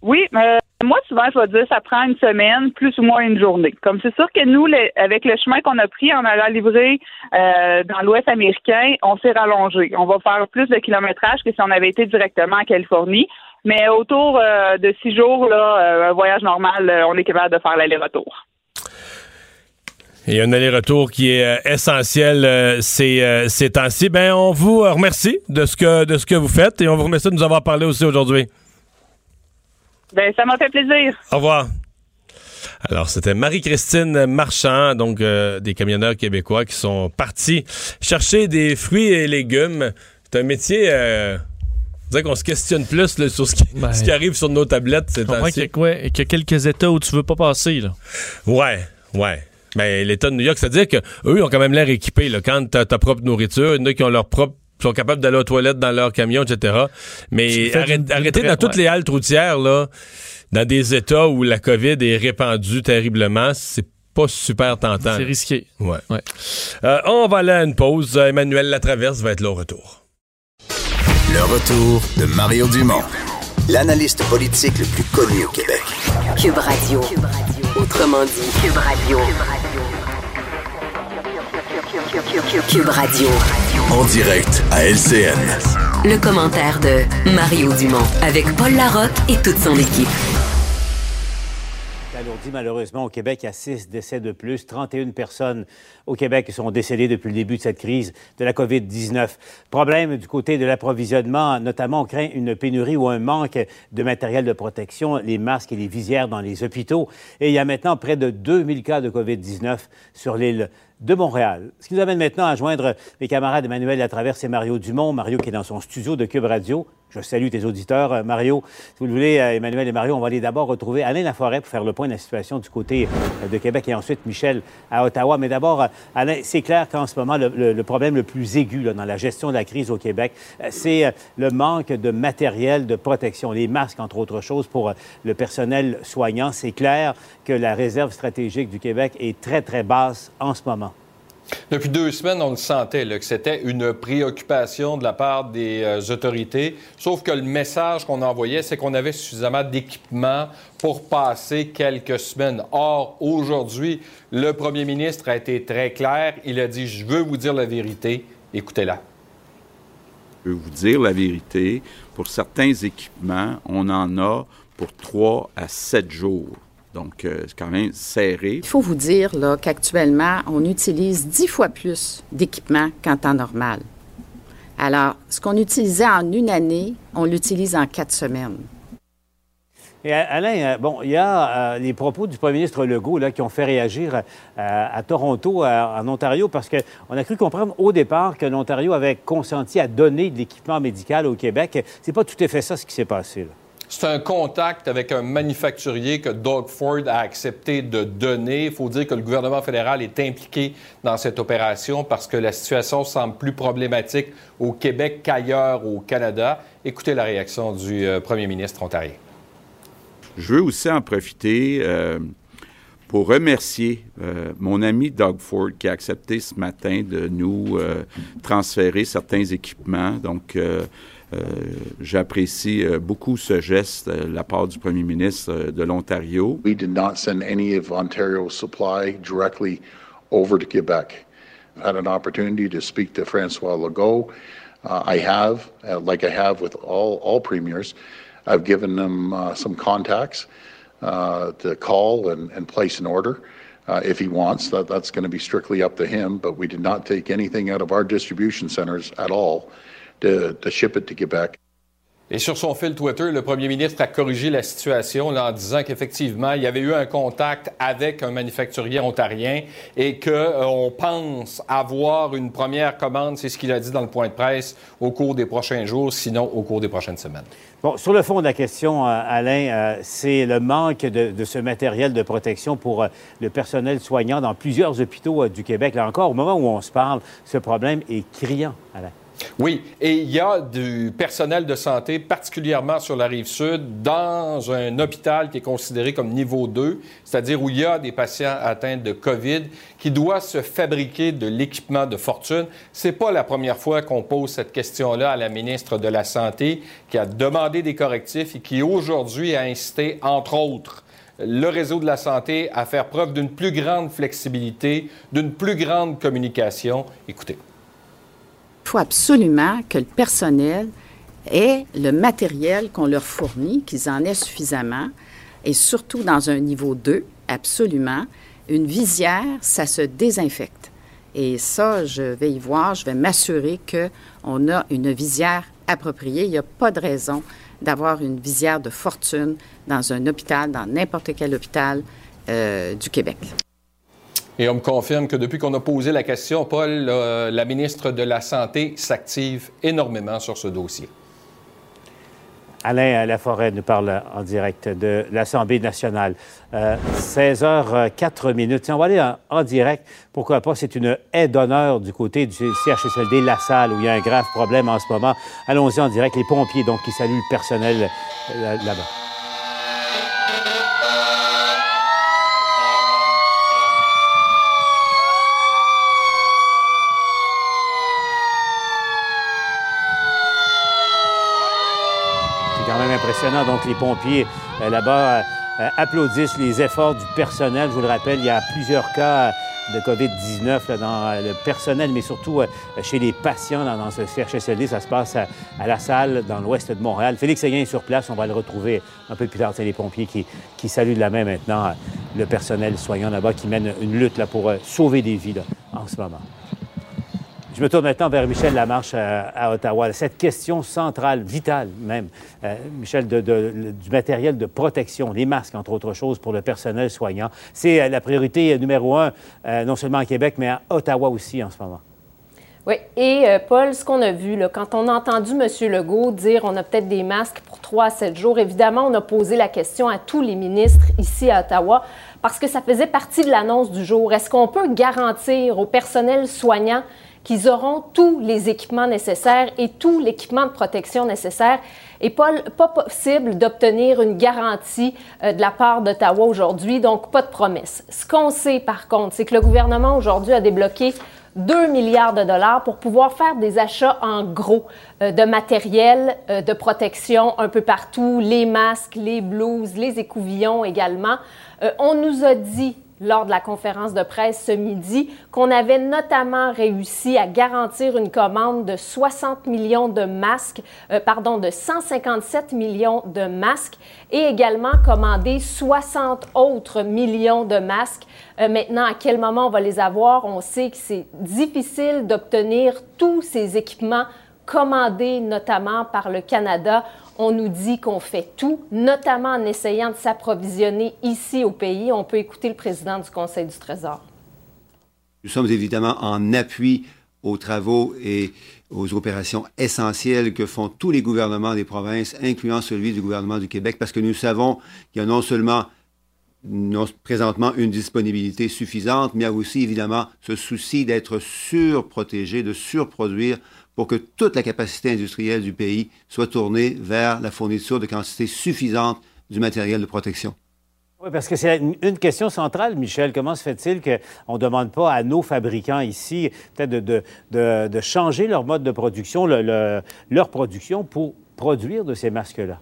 Oui, euh, moi souvent je vais dire ça prend une semaine, plus ou moins une journée. Comme c'est sûr que nous, avec le chemin qu'on a pris en allant livrer euh, dans l'Ouest américain, on s'est rallongé. On va faire plus de kilométrage que si on avait été directement en Californie. Mais autour euh, de six jours, là, un voyage normal, on est capable de faire l'aller-retour. Et un aller-retour qui est essentiel euh, ces, ces temps-ci. Ben, on vous remercie de ce que de ce que vous faites et on vous remercie de nous avoir parlé aussi aujourd'hui. Ben, ça m'a fait plaisir. Au revoir. Alors, c'était Marie-Christine Marchand, donc euh, des camionneurs québécois qui sont partis chercher des fruits et légumes. C'est un métier, euh, qu'on se questionne plus là, sur ce qui, Ben. ce qui arrive sur nos tablettes ces temps-ci. qu'il y, ouais, y a quelques États où tu veux pas passer. Là. Ouais, ouais. Mais l'État de New York, c'est-à-dire que eux ils ont quand même l'air équipés. Là. Quand t'as ta propre nourriture, il y en a qui ont leur propre sont capables d'aller aux toilettes dans leur camion, etc. Mais Tu fais arrête- d'une- d'une arrêtez vraie- dans toutes ouais. les haltes routières, là, dans des États où la COVID est répandue terriblement, c'est pas super tentant. C'est risqué. Ouais. Euh, on va aller à une pause. Emmanuel Latraverse va être là au retour. Le retour de Mario Dumont, l'analyste politique le plus connu au Québec. Cube Radio. Autrement dit, Cube Radio. Cube Radio. En direct à LCN. Le commentaire de Mario Dumont avec Paul Larocque et toute son équipe. Alourdi malheureusement au Québec. Il y a six décès de plus. 31 personnes au Québec sont décédées depuis le début de cette crise de la COVID-19. Problème du côté de l'approvisionnement, notamment on craint une pénurie ou un manque de matériel de protection, les masques et les visières dans les hôpitaux. Et il y a maintenant près de 2000 cas de COVID-19 sur l'île de Montréal. Ce qui nous amène maintenant à joindre mes camarades Emmanuel Latraverse et Mario Dumont. Mario qui est dans son studio de Cube Radio. Je salue tes auditeurs. Euh, Mario, si vous le voulez, euh, Emmanuel et Mario, on va aller d'abord retrouver Alain Laforêt pour faire le point de la situation du côté euh, de Québec et ensuite Michel à Ottawa. Mais d'abord, Alain, c'est clair qu'en ce moment, le, problème le plus aigu dans la gestion de la crise au Québec, c'est le manque de matériel de protection, les masques, entre autres choses, pour le personnel soignant. C'est clair que la réserve stratégique du Québec est très, très basse en ce moment. Depuis deux semaines, on le sentait, que c'était une préoccupation de la part des euh, autorités. Sauf que le message qu'on envoyait, c'est qu'on avait suffisamment d'équipements pour passer quelques semaines. Or, aujourd'hui, le premier ministre a été très clair. Il a dit, je veux vous dire la vérité. Écoutez-la. Je veux vous dire la vérité. Pour certains équipements, on en a pour trois à sept jours. Donc, euh, c'est quand même serré. Il faut vous dire là, qu'actuellement, on utilise dix fois plus d'équipements qu'en temps normal. Alors, ce qu'on utilisait en une année, on l'utilise en quatre semaines. Et euh, Alain, euh, bon, il y a euh, les propos du premier ministre Legault là, qui ont fait réagir euh, à Toronto, à- en Ontario, parce qu'on a cru comprendre au départ que l'Ontario avait consenti à donner de l'équipement médical au Québec. C'est pas tout à fait ça ce qui s'est passé. là. C'est un contact avec un manufacturier que Doug Ford a accepté de donner. Il faut dire que le gouvernement fédéral est impliqué dans cette opération parce que la situation semble plus problématique au Québec qu'ailleurs au Canada. Écoutez la réaction du euh, premier ministre ontarien. Je veux aussi en profiter euh, pour remercier euh, mon ami Doug Ford qui a accepté ce matin de nous transférer certains équipements. Donc, j'apprécie euh, beaucoup ce geste euh, de la part du premier ministre euh, de l'Ontario. We did not send any of Ontario's supply directly over to Quebec. I've had an opportunity to speak to Francois Legault. Uh, I have, uh, like I have with all, all premiers, I've given them uh, some contacts uh, to call and, and place an order. Uh, if he wants, that, that's going to be strictly up to him, but we did not take anything out of our distribution centers at all to, to ship it to Quebec. Et sur son fil Twitter, le premier ministre a corrigé la situation là, en disant qu'effectivement, il y avait eu un contact avec un manufacturier ontarien et qu'on pense avoir une première commande, c'est ce qu'il a dit dans le point de presse, au cours des prochains jours, sinon au cours des prochaines semaines. Bon, sur le fond de la question, euh, Alain, euh, c'est le manque de, de ce matériel de protection pour euh, le personnel soignant dans plusieurs hôpitaux euh, du Québec. Là encore, au moment où on se parle, ce problème est criant, Alain. Oui, et il y a du personnel de santé, particulièrement sur la rive sud, dans un hôpital qui est considéré comme niveau 2, c'est-à-dire où il y a des patients atteints de COVID, qui doit se fabriquer de l'équipement de fortune. C'est pas la première fois qu'on pose cette question-là à la ministre de la Santé, qui a demandé des correctifs et qui aujourd'hui a incité, entre autres, le réseau de la santé à faire preuve d'une plus grande flexibilité, d'une plus grande communication. Écoutez. Il faut absolument que le personnel ait le matériel qu'on leur fournit, qu'ils en aient suffisamment, et surtout dans un niveau 2, absolument. Une visière, ça se désinfecte. Et ça, je vais y voir, je vais m'assurer qu'on a une visière appropriée. Il n'y a pas de raison d'avoir une visière de fortune dans un hôpital, dans n'importe quel hôpital euh, du Québec. Et on me confirme que depuis qu'on a posé la question, Paul, euh, la ministre de la Santé s'active énormément sur ce dossier. Alain Laforêt nous parle en direct de l'Assemblée nationale. Euh, 16h04 minutes. Tiens, on va aller en, direct. Pourquoi pas? C'est une aide d'honneur du côté du CHSLD La Salle où il y a un grave problème en ce moment. Allons-y en direct. Les pompiers, donc, qui saluent le personnel euh, là-bas. Impressionnant. Donc, les pompiers euh, là-bas euh, applaudissent les efforts du personnel. Je vous le rappelle, il y a plusieurs cas de COVID-19 là, dans euh, le personnel, mais surtout euh, chez les patients dans, ce CHSLD. Ça se passe à, la salle dans l'ouest de Montréal. Félix Seguin est sur place. On va le retrouver un peu plus tard. C'est les pompiers qui, qui saluent de la main maintenant euh, le personnel soignant là-bas qui mène une lutte là, pour euh, sauver des vies en ce moment. Je me tourne maintenant vers Michel Lamarche à, à Ottawa. Cette question centrale, vitale même, euh, Michel, du matériel de protection, les masques, entre autres choses, pour le personnel soignant, c'est euh, la priorité numéro un, euh, non seulement à Québec, mais à Ottawa aussi en ce moment. Oui, et euh, Paul, ce qu'on a vu, quand on a entendu M. Legault dire on a peut-être des masques pour 3 à 7 jours, évidemment, on a posé la question à tous les ministres ici à Ottawa parce que ça faisait partie de l'annonce du jour. Est-ce qu'on peut garantir au personnel soignant qu'ils auront tous les équipements nécessaires et tout l'équipement de protection nécessaire? Et pas possible d'obtenir une garantie euh, de la part d'Ottawa aujourd'hui, donc pas de promesse. Ce qu'on sait par contre, c'est que le gouvernement aujourd'hui a débloqué 2 milliards de dollars pour pouvoir faire des achats en gros euh, de matériel euh, de protection un peu partout, les masques, les blouses, les écouvillons également. On nous a dit lors de la conférence de presse ce midi qu'on avait notamment réussi à garantir une commande de 60 millions de masques, euh, pardon, de 157 millions de masques et également commander 60 autres millions de masques. Euh, maintenant, à quel moment on va les avoir? On sait que c'est difficile d'obtenir tous ces équipements commandés notamment par le Canada. On nous dit qu'on fait tout, notamment en essayant de s'approvisionner ici au pays. On peut écouter le président du Conseil du Trésor. Nous sommes évidemment en appui aux travaux et aux opérations essentielles que font tous les gouvernements des provinces, incluant celui du gouvernement du Québec, parce que nous savons qu'il y a non seulement présentement une disponibilité suffisante, mais il y a aussi évidemment ce souci d'être surprotégé, de surproduire pour que toute la capacité industrielle du pays soit tournée vers la fourniture de quantités suffisantes du matériel de protection. Oui, parce que c'est une- question centrale, Michel. Comment se fait-il qu'on ne demande pas à nos fabricants ici peut-être de, de- de- de changer leur mode de production, le- le- leur production pour produire de ces masques-là?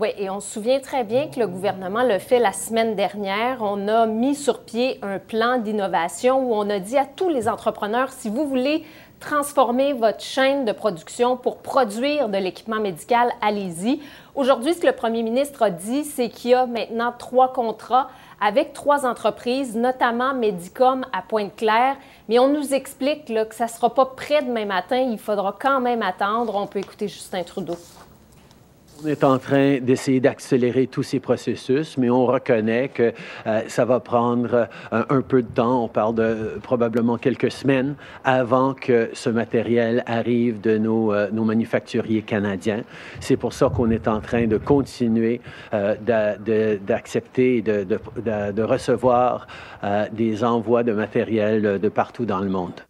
Oui, et on se souvient très bien que le gouvernement le fait la semaine dernière. On a mis sur pied un plan d'innovation où on a dit à tous les entrepreneurs, si vous voulez transformer votre chaîne de production pour produire de l'équipement médical, allez-y. Aujourd'hui, ce que le premier ministre a dit, c'est qu'il y a maintenant trois contrats avec trois entreprises, notamment Medicom à Pointe-Claire. Mais on nous explique que ça ne sera pas prêt demain matin. Il faudra quand même attendre. On peut écouter Justin Trudeau. On est en train d'essayer d'accélérer tous ces processus, mais on reconnaît que euh, ça va prendre euh, un, peu de temps. On parle de probablement quelques semaines avant que ce matériel arrive de nos, euh, nos manufacturiers canadiens. C'est pour ça qu'on est en train de continuer d'accepter et de, de- de- recevoir des envois de matériel de partout dans le monde.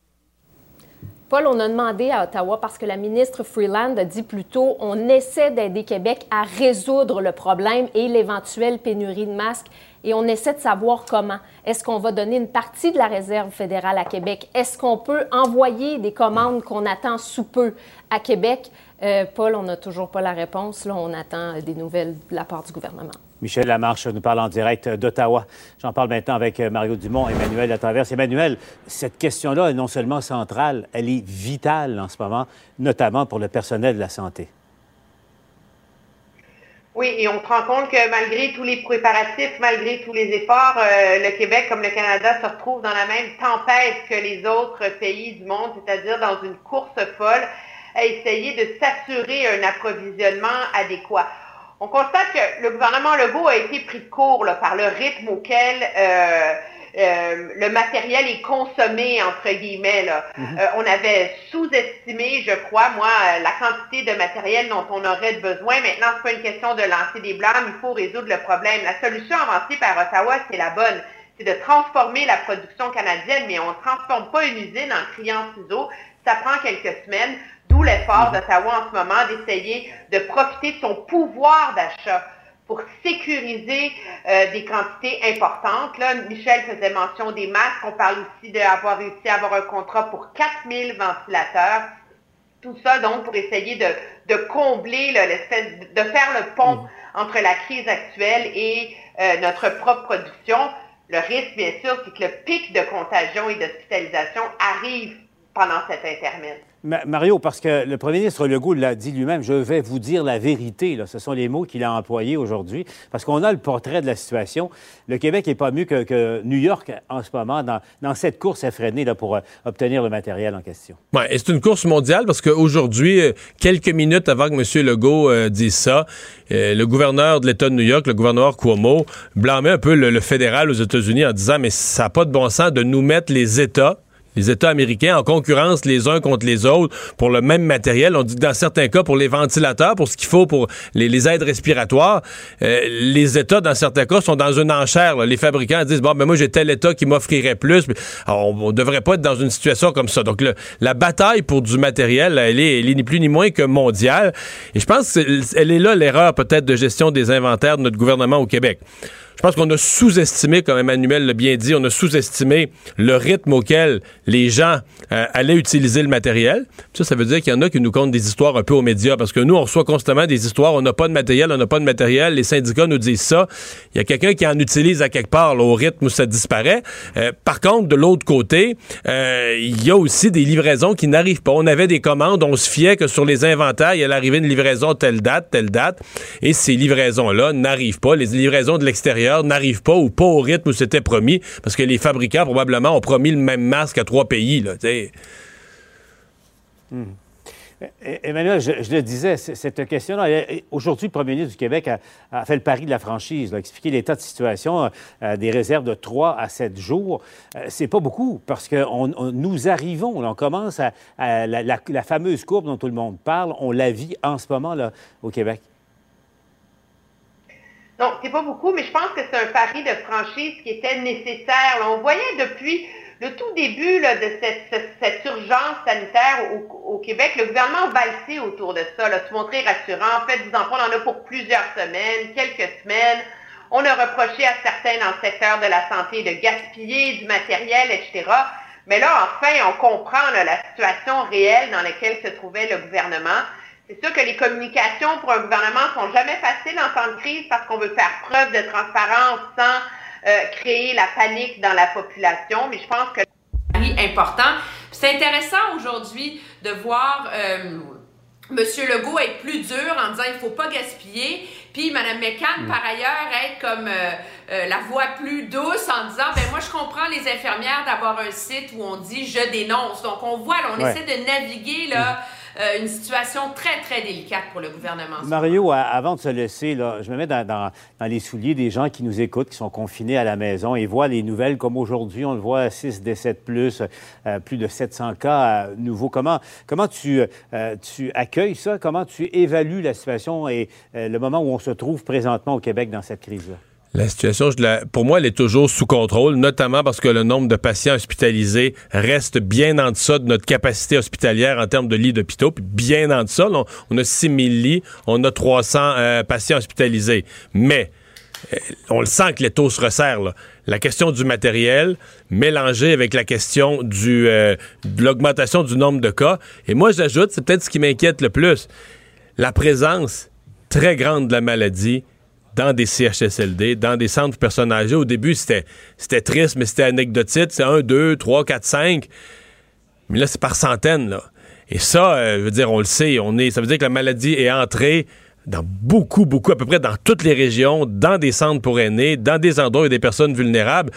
Paul, on a demandé à Ottawa parce que la ministre Freeland a dit plus tôt on essaie d'aider Québec à résoudre le problème et l'éventuelle pénurie de masques et on essaie de savoir comment. Est-ce qu'on va donner une partie de la réserve fédérale à Québec? Est-ce qu'on peut envoyer des commandes qu'on attend sous peu à Québec? Euh, Paul, on n'a toujours pas la réponse. Là, on attend des nouvelles de la part du gouvernement. Michel Lamarche nous parle en direct d'Ottawa. J'en parle maintenant avec euh, Mario Dumont, Emmanuel Latraverse. Emmanuel, cette question-là est non seulement centrale, elle est vitale en ce moment, notamment pour le personnel de la santé. Oui, et on se rend compte que malgré tous les préparatifs, malgré tous les efforts, euh, le Québec, comme le Canada, se retrouve dans la même tempête que les autres pays du monde, c'est-à-dire dans une course folle à essayer de s'assurer un approvisionnement adéquat. On constate que le gouvernement Legault a été pris de court là, par le rythme auquel euh, euh, le matériel est consommé, entre guillemets. Là. Mhm. Euh, on avait sous-estimé, je crois, moi, la quantité de matériel dont on aurait besoin. Maintenant, c'est pas une question de lancer des blâmes, il faut résoudre le problème. La solution avancée par Ottawa, c'est la bonne. C'est de transformer la production canadienne, mais on ne transforme pas une usine en criant ciseaux. Ça prend quelques semaines, d'où l'effort d'Ottawa en ce moment d'essayer de profiter de son pouvoir d'achat pour sécuriser euh, des quantités importantes. Là, Michel faisait mention des masques. On parle aussi d'avoir réussi à avoir un contrat pour 4000 ventilateurs. Tout ça, donc, pour essayer de, de combler là, de faire le pont entre la crise actuelle et euh, notre propre production. Le risque, bien sûr, c'est que le pic de contagion et d'hospitalisation arrive pendant cet intermède. Ma- Mario, parce que le premier ministre Legault l'a dit lui-même, je vais vous dire la vérité. Ce sont les mots qu'il a employés aujourd'hui. Parce qu'on a le portrait de la situation. Le Québec n'est pas mieux que, New York en ce moment dans, cette course effrénée là, pour euh, obtenir le matériel en question. Ouais, et c'est une course mondiale parce qu'aujourd'hui, euh, quelques minutes avant que M. Legault euh, dise ça, le gouverneur de l'État de New York, le gouverneur Cuomo, blâmait un peu le, le fédéral aux États-Unis en disant Mais ça n'a pas de bon sens de nous mettre les États les États américains en concurrence les uns contre les autres pour le même matériel. On dit que dans certains cas, pour les ventilateurs, pour ce qu'il faut pour les, aides respiratoires, euh, les États, dans certains cas, sont dans une enchère. Les fabricants disent, bon, ben moi, j'ai tel État qui m'offrirait plus. On, on devrait pas être dans une situation comme ça. Donc, la bataille pour du matériel, elle est, elle est ni plus ni moins que mondiale. Et je pense qu'elle est là l'erreur peut-être de gestion des inventaires de notre gouvernement au Québec. Je pense qu'on a sous-estimé, comme Emmanuel l'a bien dit, on a sous-estimé le rythme auquel les gens euh, allaient utiliser le matériel. Ça, ça veut dire qu'il y en a qui nous content des histoires un peu aux médias, parce que nous, on reçoit constamment des histoires, on n'a pas de matériel, on n'a pas de matériel, les syndicats nous disent ça. Il y a quelqu'un qui en utilise à quelque part, au rythme où ça disparaît. Euh, par contre, de l'autre côté, euh, il y a aussi des livraisons qui n'arrivent pas. On avait des commandes, on se fiait que sur les inventaires, il allait arriver une livraison telle date, telle date, et ces livraisons-là n'arrivent pas. Les livraisons de l'extérieur n'arrivent pas ou pas au rythme où c'était promis, parce que les fabricants, probablement, ont promis le même masque à trois pays. Là. Hmm. Emmanuel, je, le disais, cette question-là, aujourd'hui, le premier ministre du Québec a, fait le pari de la franchise, a expliqué l'état de situation, euh, des réserves de 3 à 7 jours. Euh, c'est pas beaucoup, parce que on- nous arrivons, on commence à, la- la fameuse courbe dont tout le monde parle, on la vit en ce moment là, au Québec. Non, c'est pas beaucoup, mais je pense que c'est un pari de franchise qui était nécessaire. On voyait depuis le tout début de cette, ce- cette urgence sanitaire au, Québec, le gouvernement valsait autour de ça, là, se montrer rassurant. En fait, des enfants, en a pour plusieurs semaines, quelques semaines. On a reproché à certains dans le secteur de la santé de gaspiller du matériel, etc. Mais là, enfin, on comprend la situation réelle dans laquelle se trouvait le gouvernement. C'est sûr que les communications pour un gouvernement sont jamais faciles en temps de crise parce qu'on veut faire preuve de transparence sans euh, créer la panique dans la population. Mais je pense que pari important. C'est intéressant aujourd'hui de voir euh, Monsieur Legault être plus dur en disant il faut pas gaspiller, puis Mme McCann Mm. par ailleurs être comme euh, euh, la voix plus douce en disant ben moi je comprends les infirmières d'avoir un site où on dit je dénonce. Donc on voit là, on Ouais. essaie de naviguer là euh, une situation très très délicate pour le gouvernement. Mario, avant de se laisser, là, je me mets dans, dans- dans les souliers des gens qui nous écoutent, qui sont confinés à la maison et voient les nouvelles comme aujourd'hui, on le voit, 6 décès de plus, euh, plus de 700 cas euh, nouveaux. Comment, comment tu, tu accueilles ça? Comment tu évalues la situation et le moment où on se trouve présentement au Québec dans cette crise-là? La situation, je la- pour moi, elle est toujours sous contrôle, notamment parce que le nombre de patients hospitalisés reste bien en deçà de notre capacité hospitalière en termes de lits d'hôpitaux, puis bien en deçà. on, on a 6 000 lits, on a 300 euh, patients hospitalisés. Mais euh, on le sent que les taux se resserrent. là. La question du matériel mélangée avec la question du, euh, de l'augmentation du nombre de cas. Et moi, j'ajoute, c'est peut-être ce qui m'inquiète le plus, la présence très grande de la maladie dans des CHSLD, dans des centres pour personnes âgées. Au début, c'était, c'était triste, mais c'était anecdotique. C'est 1, 2, 3, 4, 5. Mais là, c'est par centaines, là. Et ça, euh, je veux dire, on le sait, on est, ça veut dire que la maladie est entrée dans beaucoup, beaucoup, à peu près dans toutes les régions, dans des centres pour aînés, dans des endroits où il y a des personnes vulnérables.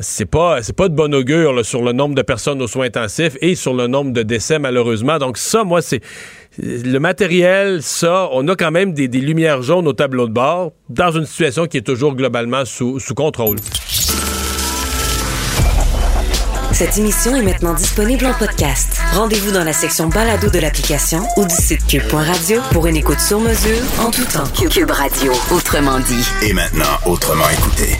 C'est pas, c'est pas de bon augure sur le nombre de personnes aux soins intensifs et sur le nombre de décès, malheureusement. Donc, ça, moi, c'est. Le matériel, ça, on a quand même des, des lumières jaunes au tableau de bord dans une situation qui est toujours globalement sous, sous contrôle. Cette émission est maintenant disponible en podcast. Rendez-vous dans la section balado de l'application ou du site cube.radio pour une écoute sur mesure en tout temps. Cube Radio, autrement dit. Et maintenant, autrement écouté.